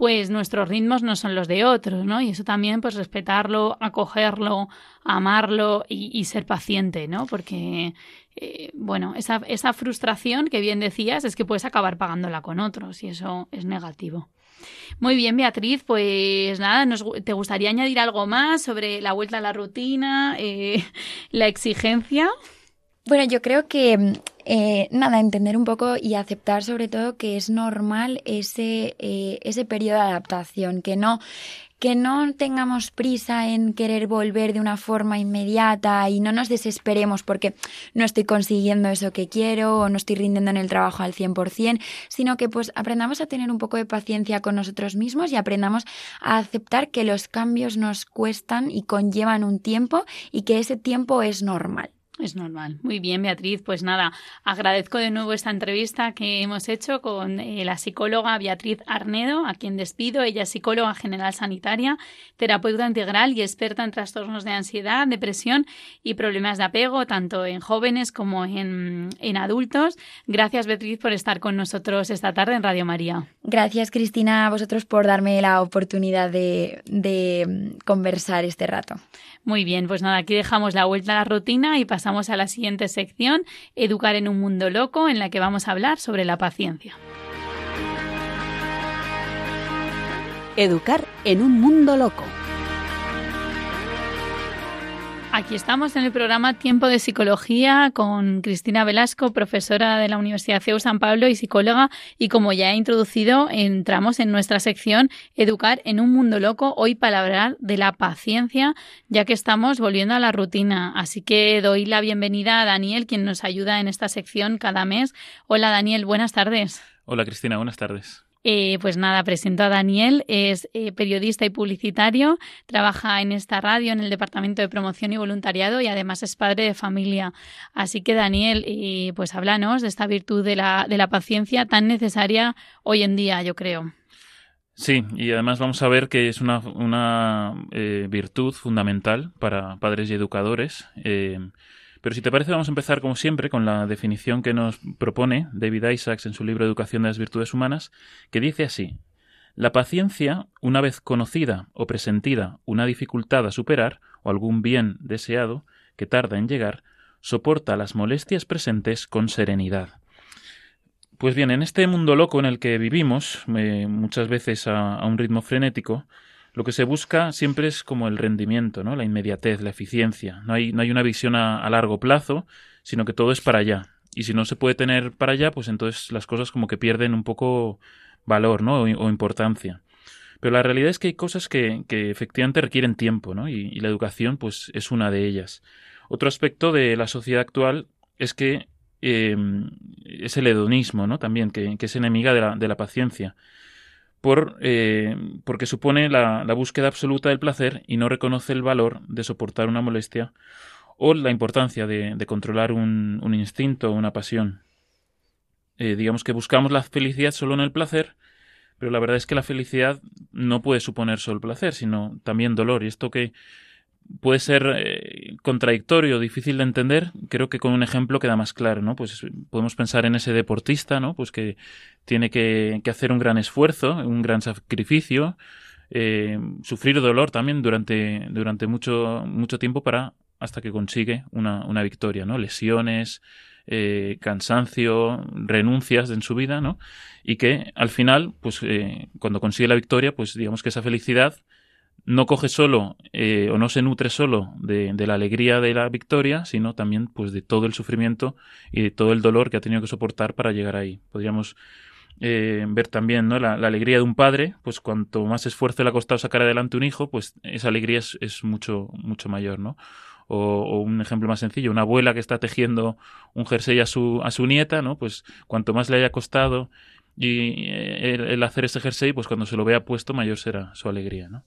pues nuestros ritmos no son los de otros, ¿no? Y eso también, pues respetarlo, acogerlo, amarlo y, ser paciente, ¿no? Porque, eh, bueno, esa, esa frustración que bien decías es que puedes acabar pagándola con otros y eso es negativo. Muy bien, Beatriz, pues nada, nos, ¿te gustaría añadir algo más sobre la vuelta a la rutina, eh, la exigencia? Bueno, yo creo que eh, nada, entender un poco y aceptar sobre todo que es normal ese, eh, ese periodo de adaptación, que no, que no tengamos prisa en querer volver de una forma inmediata y no nos desesperemos porque no estoy consiguiendo eso que quiero o no estoy rindiendo en el trabajo al 100%, sino que pues aprendamos a tener un poco de paciencia con nosotros mismos y aprendamos a aceptar que los cambios nos cuestan y conllevan un tiempo y que ese tiempo es normal. Es normal. Muy bien, Beatriz. Pues nada, agradezco de nuevo esta entrevista que hemos hecho con eh, la psicóloga Beatriz Arnedo, a quien despido. Ella es psicóloga general sanitaria, terapeuta integral y experta en trastornos de ansiedad, depresión y problemas de apego, tanto en jóvenes como en, en adultos. Gracias, Beatriz, por estar con nosotros esta tarde en Radio María. Gracias, Cristina, a vosotros por darme la oportunidad de, de conversar este rato. Muy bien, pues nada, aquí dejamos la vuelta a la rutina y pasamos a la siguiente sección, Educar en un mundo loco, en la que vamos a hablar sobre la paciencia. Educar en un mundo loco. Aquí estamos en el programa Tiempo de Psicología con Cristina Velasco, profesora de la Universidad CEU San Pablo y psicóloga. Y como ya he introducido, entramos en nuestra sección Educar en un mundo loco, hoy para de la paciencia, ya que estamos volviendo a la rutina. Así que doy la bienvenida a Daniel, quien nos ayuda en esta sección cada mes. Hola Daniel, buenas tardes. Hola Cristina, buenas tardes. Eh, pues nada, presento a Daniel, es eh, periodista y publicitario, trabaja en esta radio en el Departamento de Promoción y Voluntariado y además es padre de familia. Así que Daniel, eh, pues háblanos de esta virtud de la, de la paciencia tan necesaria hoy en día, yo creo. Sí, y además vamos a ver que es una, una virtud fundamental para padres y educadores. Pero si te parece, vamos a empezar como siempre con la definición que nos propone David Isaacs en su libro Educación de las Virtudes Humanas, que dice así La paciencia, una vez conocida o presentida una dificultad a superar o algún bien deseado que tarda en llegar, soporta las molestias presentes con serenidad. Pues bien, en este mundo loco en el que vivimos, eh, muchas veces a un ritmo frenético, lo que se busca siempre es como el rendimiento, ¿no? La inmediatez, la eficiencia. No hay, no hay una visión a, largo plazo, sino que todo es para allá. Y si no se puede tener para allá, pues entonces las cosas como que pierden un poco valor, ¿no? O, importancia. Pero la realidad es que hay cosas que, que efectivamente requieren tiempo, ¿no? Y, la educación, pues, es una de ellas. Otro aspecto de la sociedad actual es que eh, es el hedonismo, ¿no? También, que, que es enemiga de la, de la paciencia por, eh, porque supone la, búsqueda absoluta del placer y no reconoce el valor de soportar una molestia o la importancia de, controlar un, instinto o una pasión. Eh, digamos que buscamos la felicidad solo en el placer, pero la verdad es que la felicidad no puede suponer solo placer, sino también dolor. Y esto que puede ser eh, contradictorio, difícil de entender, creo que con un ejemplo queda más claro, ¿no? Pues podemos pensar en ese deportista, ¿no? Pues que tiene que, hacer un gran esfuerzo, un gran sacrificio, eh, sufrir dolor también durante, durante mucho, mucho tiempo para hasta que consigue una, una victoria, ¿no? Lesiones, eh, cansancio, renuncias en su vida, ¿no? Y que al final, pues cuando consigue la victoria, pues digamos que esa felicidad no coge solo eh, o no se nutre solo de, la alegría de la victoria, sino también pues de todo el sufrimiento y de todo el dolor que ha tenido que soportar para llegar ahí. Podríamos eh, ver también ¿no? La, alegría de un padre, pues cuanto más esfuerzo le ha costado sacar adelante un hijo, pues esa alegría es, mucho, mucho mayor, ¿no? O, un ejemplo más sencillo, una abuela que está tejiendo un jersey a su, a su nieta, ¿no? Pues cuanto más le haya costado y eh, el, el hacer ese jersey, pues cuando se lo vea puesto, mayor será su alegría, ¿no?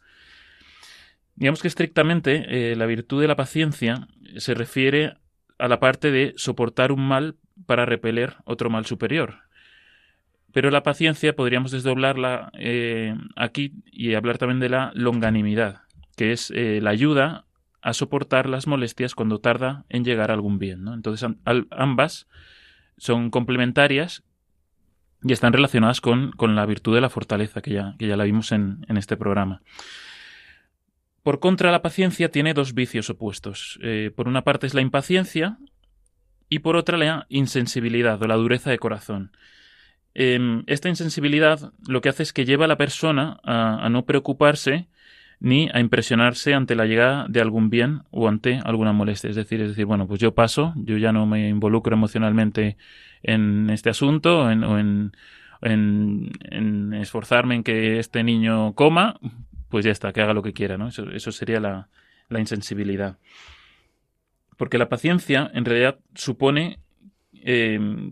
Digamos que estrictamente eh, la virtud de la paciencia se refiere a la parte de soportar un mal para repeler otro mal superior. Pero la paciencia podríamos desdoblarla eh, aquí y hablar también de la longanimidad, que es eh, la ayuda a soportar las molestias cuando tarda en llegar a algún bien. Entonces ambas son complementarias y están relacionadas con, con, la virtud de la fortaleza, que ya, que ya la vimos en, en este programa. Por contra, la paciencia tiene dos vicios opuestos. Eh, por una parte es la impaciencia y por otra la insensibilidad o la dureza de corazón. Em, esta insensibilidad lo que hace es que lleva a la persona a, no preocuparse ni a impresionarse ante la llegada de algún bien o ante alguna molestia. Es decir, es decir, bueno, pues yo paso, yo ya no me involucro emocionalmente en este asunto o en, en esforzarme en que este niño coma, pues ya está, que haga lo que quiera, ¿no? Eso, sería la, insensibilidad. Porque la paciencia en realidad supone em,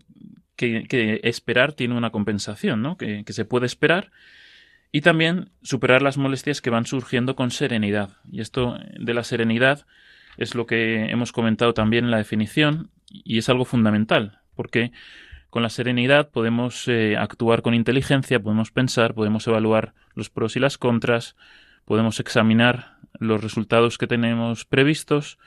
que, esperar tiene una compensación, ¿no? Que, se puede esperar y también superar las molestias que van surgiendo con serenidad. Y esto de la serenidad es lo que hemos comentado también en la definición y es algo fundamental, porque con la serenidad podemos eh, actuar con inteligencia, podemos pensar, podemos evaluar los pros y las contras, podemos examinar los resultados que tenemos previstos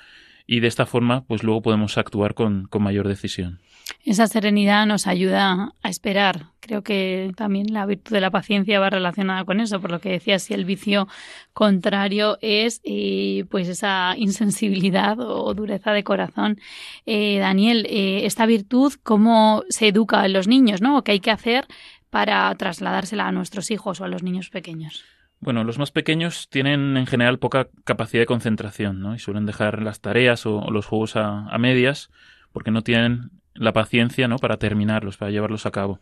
y de esta forma pues luego podemos actuar con, mayor decisión. Esa serenidad nos ayuda a esperar. Creo que también la virtud de la paciencia va relacionada con eso, por lo que decía, si el vicio contrario es eh, pues esa insensibilidad o dureza de corazón. Eh, Daniel, eh, esta virtud, ¿cómo se educa en los niños? ¿no? ¿Qué hay que hacer para trasladársela a nuestros hijos o a los niños pequeños? Bueno, los más pequeños tienen en general poca capacidad de concentración, ¿no? Y suelen dejar las tareas o, los juegos a, a, medias porque no tienen la paciencia, ¿no? Para terminarlos, para llevarlos a cabo.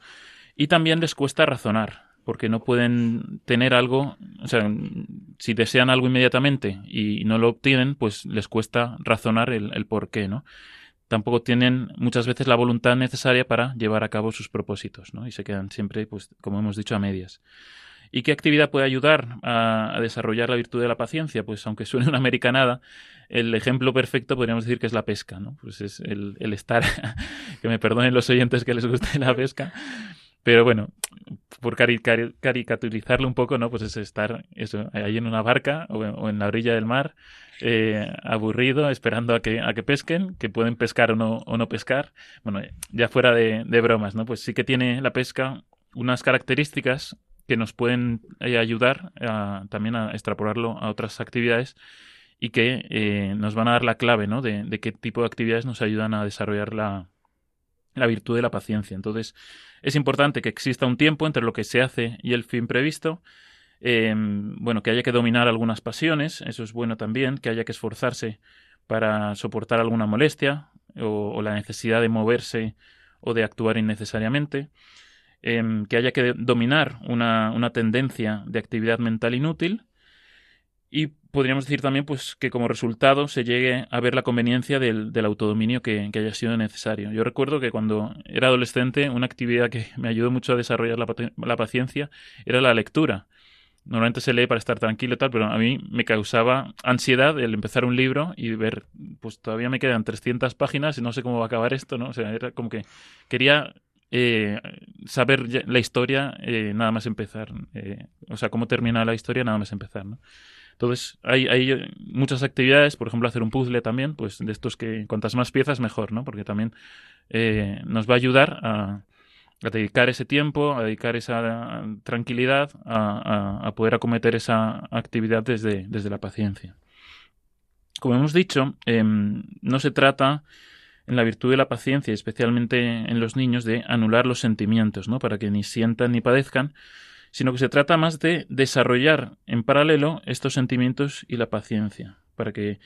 Y también les cuesta razonar, porque no pueden tener algo, o sea, si desean algo inmediatamente y no lo obtienen, pues les cuesta razonar el, el por qué, ¿no? Tampoco tienen muchas veces la voluntad necesaria para llevar a cabo sus propósitos. Y se quedan siempre, pues, como hemos dicho, a medias. ¿Y qué actividad puede ayudar a, a, desarrollar la virtud de la paciencia? Pues aunque suene una americanada, el ejemplo perfecto podríamos decir que es la pesca, ¿no? Pues es el, el estar, que me perdonen los oyentes que les guste la pesca, pero bueno, por cari cari caricaturizarlo un poco, ¿no? Pues es estar eso, ahí en una barca o, en la orilla del mar, eh, aburrido, esperando a que, a que pesquen, que pueden pescar o no, o no pescar. Bueno, ya fuera de, de bromas, ¿no? Pues sí que tiene la pesca unas características que nos pueden eh, ayudar a, también a extrapolarlo a otras actividades y que eh, nos van a dar la clave ¿no? de, de, qué tipo de actividades nos ayudan a desarrollar la, la virtud de la paciencia. Entonces, es importante que exista un tiempo entre lo que se hace y el fin previsto. Eh, bueno, que haya que dominar algunas pasiones, eso es bueno también, que haya que esforzarse para soportar alguna molestia o, la necesidad de moverse o de actuar innecesariamente, eh, que haya que dominar una, una tendencia de actividad mental inútil y podríamos decir también pues que como resultado se llegue a ver la conveniencia del, del autodominio que, que, haya sido necesario. Yo recuerdo que cuando era adolescente una actividad que me ayudó mucho a desarrollar la, la paciencia era la lectura. Normalmente se lee para estar tranquilo y tal, pero a mí me causaba ansiedad el empezar un libro y ver, pues todavía me quedan 300 páginas y no sé cómo va a acabar esto, ¿no? O sea, era como que quería eh, saber la historia eh, nada más empezar. Eh, o sea, cómo termina la historia nada más empezar, ¿no? Entonces, hay, hay, muchas actividades, por ejemplo, hacer un puzzle también, pues de estos que cuantas más piezas mejor, ¿no? Porque también eh, nos va a ayudar a, dedicar ese tiempo, a dedicar esa tranquilidad, a, poder acometer esa actividad desde, desde, la paciencia. Como hemos dicho, eh, no se trata en la virtud de la paciencia, especialmente en los niños, de anular los sentimientos, ¿no? Para que ni sientan ni padezcan, sino que se trata más de desarrollar en paralelo estos sentimientos y la paciencia, para que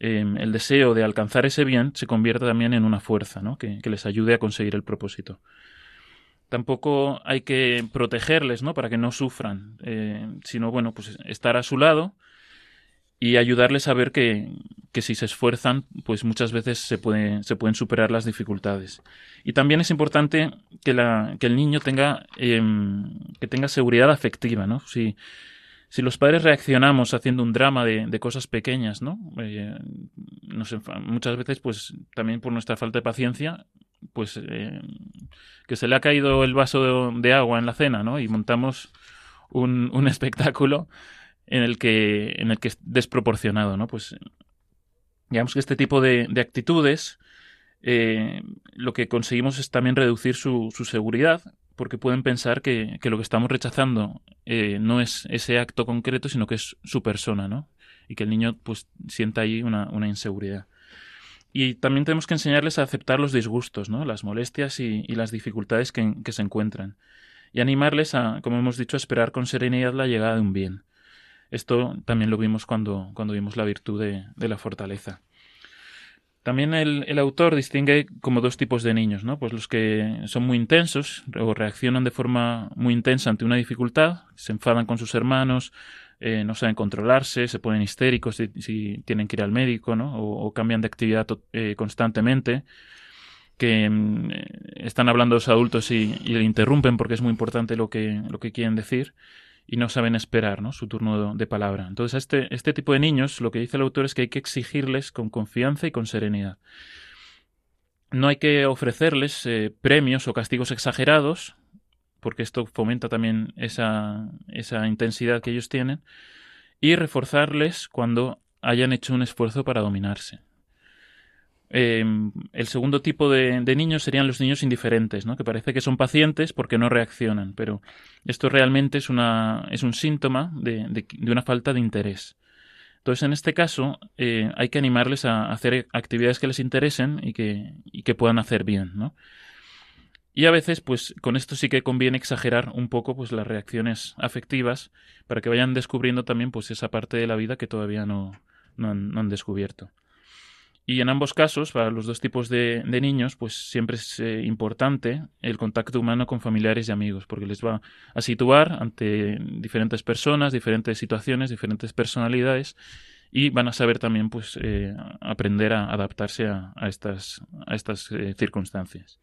eh, el deseo de alcanzar ese bien se convierta también en una fuerza, ¿no? que, que les ayude a conseguir el propósito. Tampoco hay que protegerles, ¿no? Para que no sufran, eh, sino, bueno, pues estar a su lado y ayudarles a ver que, que, si se esfuerzan, pues muchas veces se, puede, se pueden superar las dificultades. Y también es importante que, la, que el niño tenga, eh, que tenga seguridad afectiva, ¿no? Si, si los padres reaccionamos haciendo un drama de, de cosas pequeñas, ¿no? Eh, nos muchas veces, pues también por nuestra falta de paciencia, pues eh, que se le ha caído el vaso de, de, agua en la cena, ¿no? Y montamos un, un espectáculo en el que, en el que es desproporcionado, ¿no? Pues digamos que este tipo de, de actitudes eh, lo que conseguimos es también reducir su, su seguridad, porque pueden pensar que, que lo que estamos rechazando eh, no es ese acto concreto, sino que es su persona, ¿no? Y que el niño pues sienta ahí una, una inseguridad. Y también tenemos que enseñarles a aceptar los disgustos, ¿no? Las molestias y, y las dificultades que, que se encuentran. Y animarles a, como hemos dicho, a esperar con serenidad la llegada de un bien. Esto también lo vimos cuando, cuando vimos la virtud de, de la fortaleza. También el, el, autor distingue como dos tipos de niños, ¿no? Pues los que son muy intensos o reaccionan de forma muy intensa ante una dificultad, se enfadan con sus hermanos, eh, no saben controlarse, se ponen histéricos si, si, tienen que ir al médico, ¿no? O, cambian de actividad eh, constantemente, que mm, están hablando los adultos y, y, le interrumpen porque es muy importante lo que, lo que quieren decir y no saben esperar ¿no? su turno de palabra. Entonces, a este, este tipo de niños, lo que dice el autor es que hay que exigirles con confianza y con serenidad. No hay que ofrecerles eh, premios o castigos exagerados, porque esto fomenta también esa, esa intensidad que ellos tienen, y reforzarles cuando hayan hecho un esfuerzo para dominarse. Eh, el segundo tipo de, niños serían los niños indiferentes, ¿no? que parece que son pacientes porque no reaccionan, pero esto realmente es, una, es un síntoma de, de, una falta de interés. Entonces, en este caso, eh, hay que animarles a hacer actividades que les interesen y que, y que puedan hacer bien. ¿no? Y a veces, pues con esto sí que conviene exagerar un poco pues las reacciones afectivas para que vayan descubriendo también pues esa parte de la vida que todavía no, no han descubierto. Y en ambos casos, para los dos tipos de, niños, pues siempre es eh, importante el contacto humano con familiares y amigos, porque les va a situar ante diferentes personas, diferentes situaciones, diferentes personalidades, y van a saber también pues eh, aprender a adaptarse a, a estas, a estas eh, circunstancias.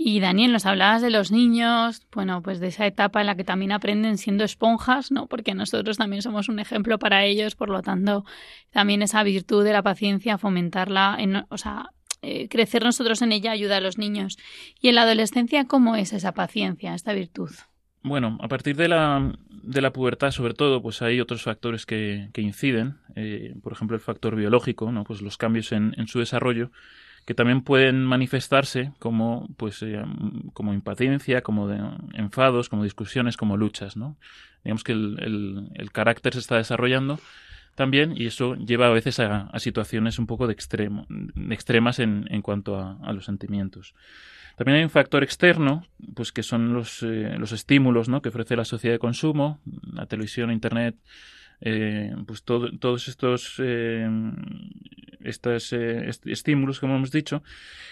Y Daniel, nos hablabas de los niños, bueno, pues de esa etapa en la que también aprenden siendo esponjas, ¿no? Porque nosotros también somos un ejemplo para ellos, por lo tanto, también esa virtud de la paciencia, fomentarla, en, o sea, eh, crecer nosotros en ella ayuda a los niños. Y en la adolescencia, ¿cómo es esa paciencia, esta virtud? Bueno, a partir de la, de la pubertad, sobre todo, pues hay otros factores que, que inciden. Eh, por ejemplo, el factor biológico, ¿no? Pues los cambios en, en su desarrollo que también pueden manifestarse como pues eh, como impaciencia, como de enfados, como discusiones, como luchas, ¿no? Digamos que el, el, carácter se está desarrollando también y eso lleva a veces a, situaciones un poco de extremo, extremas en, en cuanto a, a, los sentimientos. También hay un factor externo, pues que son los, eh, los estímulos ¿no? que ofrece la sociedad de consumo, la televisión, internet, eh, pues todo, todos estos estos eh, est estímulos, como hemos dicho,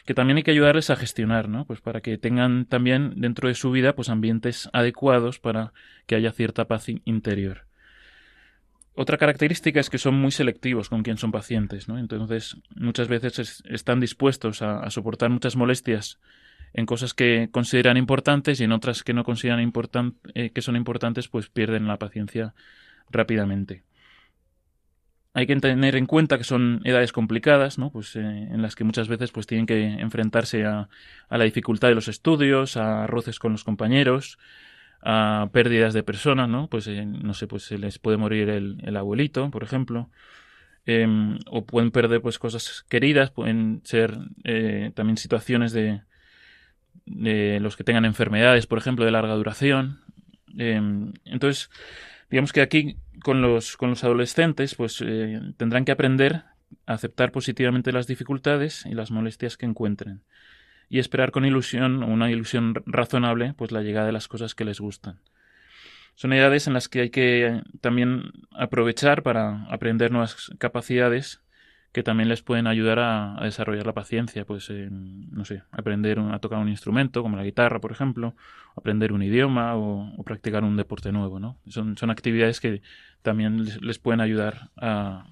que también hay que ayudarles a gestionar, ¿no? Pues para que tengan también dentro de su vida pues ambientes adecuados para que haya cierta paz interior. Otra característica es que son muy selectivos con quien son pacientes, ¿no? Entonces, muchas veces es, están dispuestos a, soportar muchas molestias en cosas que consideran importantes y en otras que no consideran eh, que son importantes, pues pierden la paciencia rápidamente. Hay que tener en cuenta que son edades complicadas, ¿no? Pues eh, en las que muchas veces pues tienen que enfrentarse a, la dificultad de los estudios, a roces con los compañeros, a pérdidas de personas, ¿no? Pues eh, no sé, pues se les puede morir el, el abuelito, por ejemplo, eh, o pueden perder pues cosas queridas, pueden ser eh, también situaciones de, de los que tengan enfermedades, por ejemplo, de larga duración. entonces digamos que aquí con los, con los adolescentes pues eh, tendrán que aprender a aceptar positivamente las dificultades y las molestias que encuentren y esperar con ilusión una ilusión razonable pues la llegada de las cosas que les gustan. Son edades en las que hay que también aprovechar para aprender nuevas capacidades que también les pueden ayudar a, desarrollar la paciencia, pues no sé, aprender a tocar un instrumento como la guitarra, por ejemplo, aprender un idioma o, o practicar un deporte nuevo, ¿no? Son, son actividades que también les, les pueden ayudar a,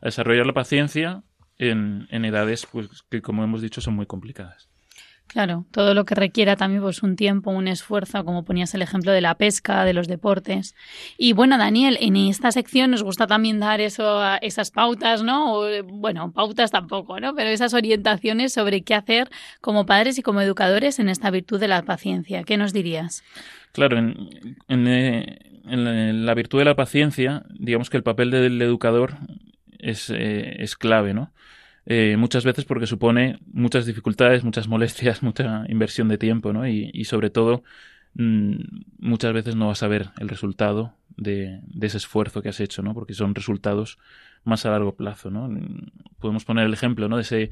a, desarrollar la paciencia en, en edades pues, que, como hemos dicho, son muy complicadas. Claro, todo lo que requiera también pues un tiempo, un esfuerzo, como ponías el ejemplo de la pesca, de los deportes. Y bueno, Daniel, en esta sección nos gusta también dar eso, esas pautas, ¿no? Bueno, pautas tampoco, ¿no? Pero esas orientaciones sobre qué hacer como padres y como educadores en esta virtud de la paciencia. ¿Qué nos dirías? Claro, en, en la virtud de la paciencia, digamos que el papel del educador es, eh, es clave, ¿no? Eh, muchas veces porque supone muchas dificultades, muchas molestias, mucha inversión de tiempo, ¿no? Y, y sobre todo, mmm, muchas veces no vas a ver el resultado de, de, ese esfuerzo que has hecho, ¿no? Porque son resultados más a largo plazo, ¿no? Podemos poner el ejemplo, ¿no? De ese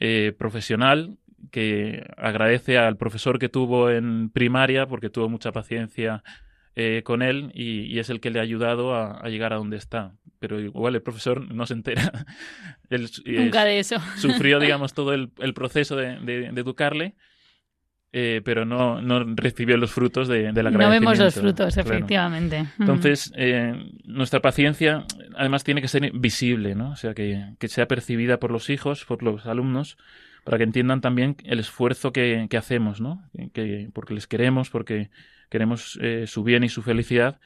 eh, profesional que agradece al profesor que tuvo en primaria porque tuvo mucha paciencia eh, con él y, y, es el que le ha ayudado a, a, llegar a donde está. Pero igual el profesor no se entera. él, Nunca de eso. Sufrió, digamos, todo el, el proceso de, de, de educarle. Eh, pero no, no recibió los frutos de, de la No vemos los frutos, claro. efectivamente. Entonces, eh, nuestra paciencia, además, tiene que ser visible, ¿no? O sea, que, que sea percibida por los hijos, por los alumnos, para que entiendan también el esfuerzo que, que hacemos, ¿no? Que, porque les queremos, porque queremos eh, su bien y su felicidad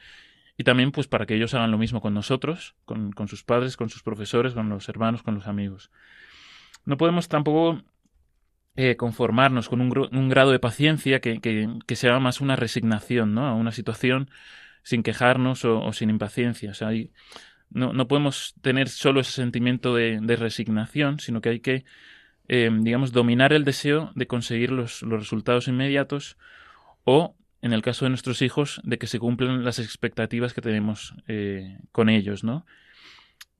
y también pues para que ellos hagan lo mismo con nosotros, con, con, sus padres, con sus profesores, con los hermanos, con los amigos. No podemos tampoco eh, conformarnos con un, un, grado de paciencia que, que, sea más una resignación ¿no? a una situación sin quejarnos o, sin impaciencia. O sea, no, no, podemos tener solo ese sentimiento de, de resignación, sino que hay que, eh, digamos, dominar el deseo de conseguir los, los resultados inmediatos o en el caso de nuestros hijos, de que se cumplan las expectativas que tenemos eh, con ellos, ¿no?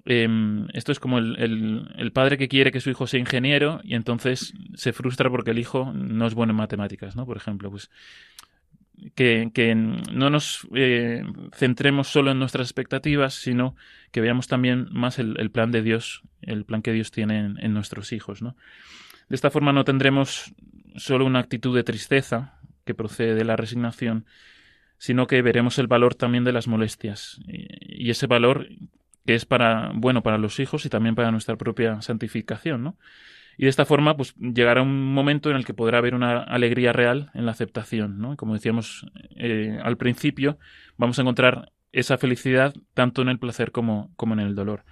em, esto es como el, el- el padre que quiere que su hijo sea ingeniero y entonces se frustra porque el hijo no es bueno en matemáticas, ¿no? Por ejemplo, pues que, que no nos eh, centremos solo en nuestras expectativas, sino que veamos también más el, plan de Dios, el plan que Dios tiene en, nuestros hijos, ¿no? De esta forma no tendremos solo una actitud de tristeza que procede de la resignación, sino que veremos el valor también de las molestias y, y ese valor que es para bueno para los hijos y también para nuestra propia santificación, ¿no? Y de esta forma, pues llegará un momento en el que podrá haber una alegría real en la aceptación, ¿no? Como decíamos eh, al principio, vamos a encontrar esa felicidad tanto en el placer como, como en el dolor.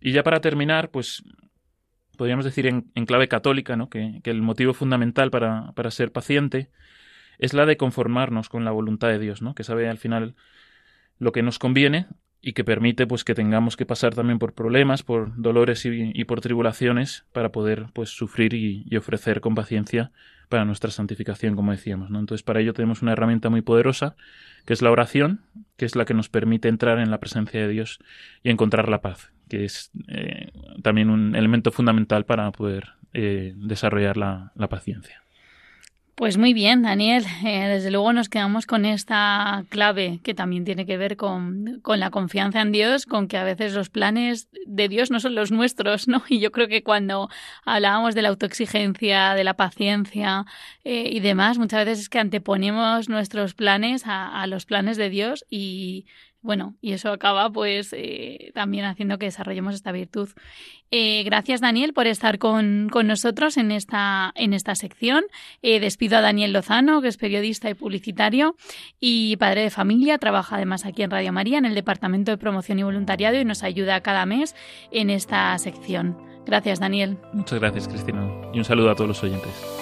Y ya para terminar, pues podríamos decir en, en clave católica, ¿no? Que, que el motivo fundamental para, para ser paciente es la de conformarnos con la voluntad de Dios, ¿no? Que sabe al final lo que nos conviene y que permite pues que tengamos que pasar también por problemas, por dolores y, por tribulaciones para poder pues sufrir y, y, ofrecer con paciencia para nuestra santificación, como decíamos, ¿no? Entonces para ello tenemos una herramienta muy poderosa que es la oración, que es la que nos permite entrar en la presencia de Dios y encontrar la paz, que es eh, también un elemento fundamental para poder eh, desarrollar la, la paciencia. Pues muy bien, Daniel. Eh, desde luego nos quedamos con esta clave que también tiene que ver con, con, la confianza en Dios, con que a veces los planes de Dios no son los nuestros, ¿no? Y yo creo que cuando hablábamos de la autoexigencia, de la paciencia eh, y demás, muchas veces es que anteponemos nuestros planes a, a los planes de Dios y bueno, y eso acaba pues eh, también haciendo que desarrollemos esta virtud. Eh, gracias Daniel por estar con, con, nosotros en esta, en esta sección. Eh, despido a Daniel Lozano, que es periodista y publicitario y padre de familia. Trabaja además aquí en Radio María en el Departamento de Promoción y Voluntariado y nos ayuda cada mes en esta sección. Gracias Daniel. Muchas gracias Cristina y un saludo a todos los oyentes.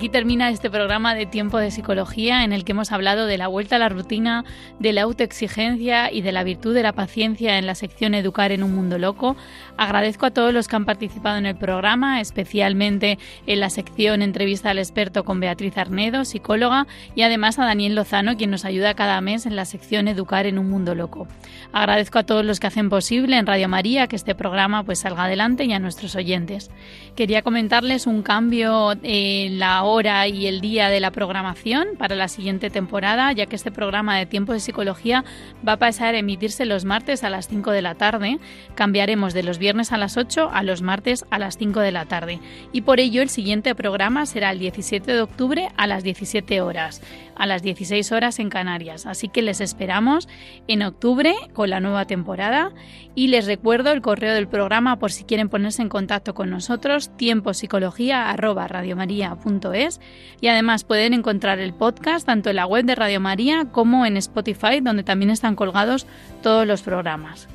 Aquí termina este programa de Tiempo de Psicología en el que hemos hablado de la vuelta a la rutina, de la autoexigencia y de la virtud de la paciencia en la sección Educar en un Mundo Loco. Agradezco a todos los que han participado en el programa, especialmente en la sección Entrevista al experto con Beatriz Arnedo, psicóloga, y además a Daniel Lozano, quien nos ayuda cada mes en la sección Educar en un Mundo Loco. Agradezco a todos los que hacen posible en Radio María que este programa pues salga adelante y a nuestros oyentes. Quería comentarles un cambio en la hora y el día de la programación para la siguiente temporada, ya que este programa de Tiempo de Psicología va a pasar a emitirse los martes a las 5 de la tarde. Cambiaremos de los viernes a las 8 a los martes a las 5 de la tarde. Y por ello el siguiente programa será el 17 de octubre a las 17 horas, a las 16 horas en Canarias. Así que les esperamos en octubre con la nueva temporada y les recuerdo el correo del programa por si quieren ponerse en contacto con nosotros, tiempopsicología@radiomaria.es y además pueden encontrar el podcast tanto en la web de Radio María como en Spotify, donde también están colgados todos los programas.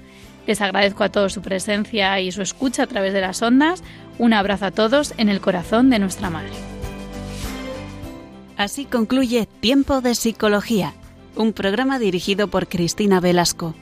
Les agradezco a todos su presencia y su escucha a través de las ondas. Un abrazo a todos en el corazón de nuestra Madre. Así concluye Tiempo de Psicología, un programa dirigido por Cristina Velasco.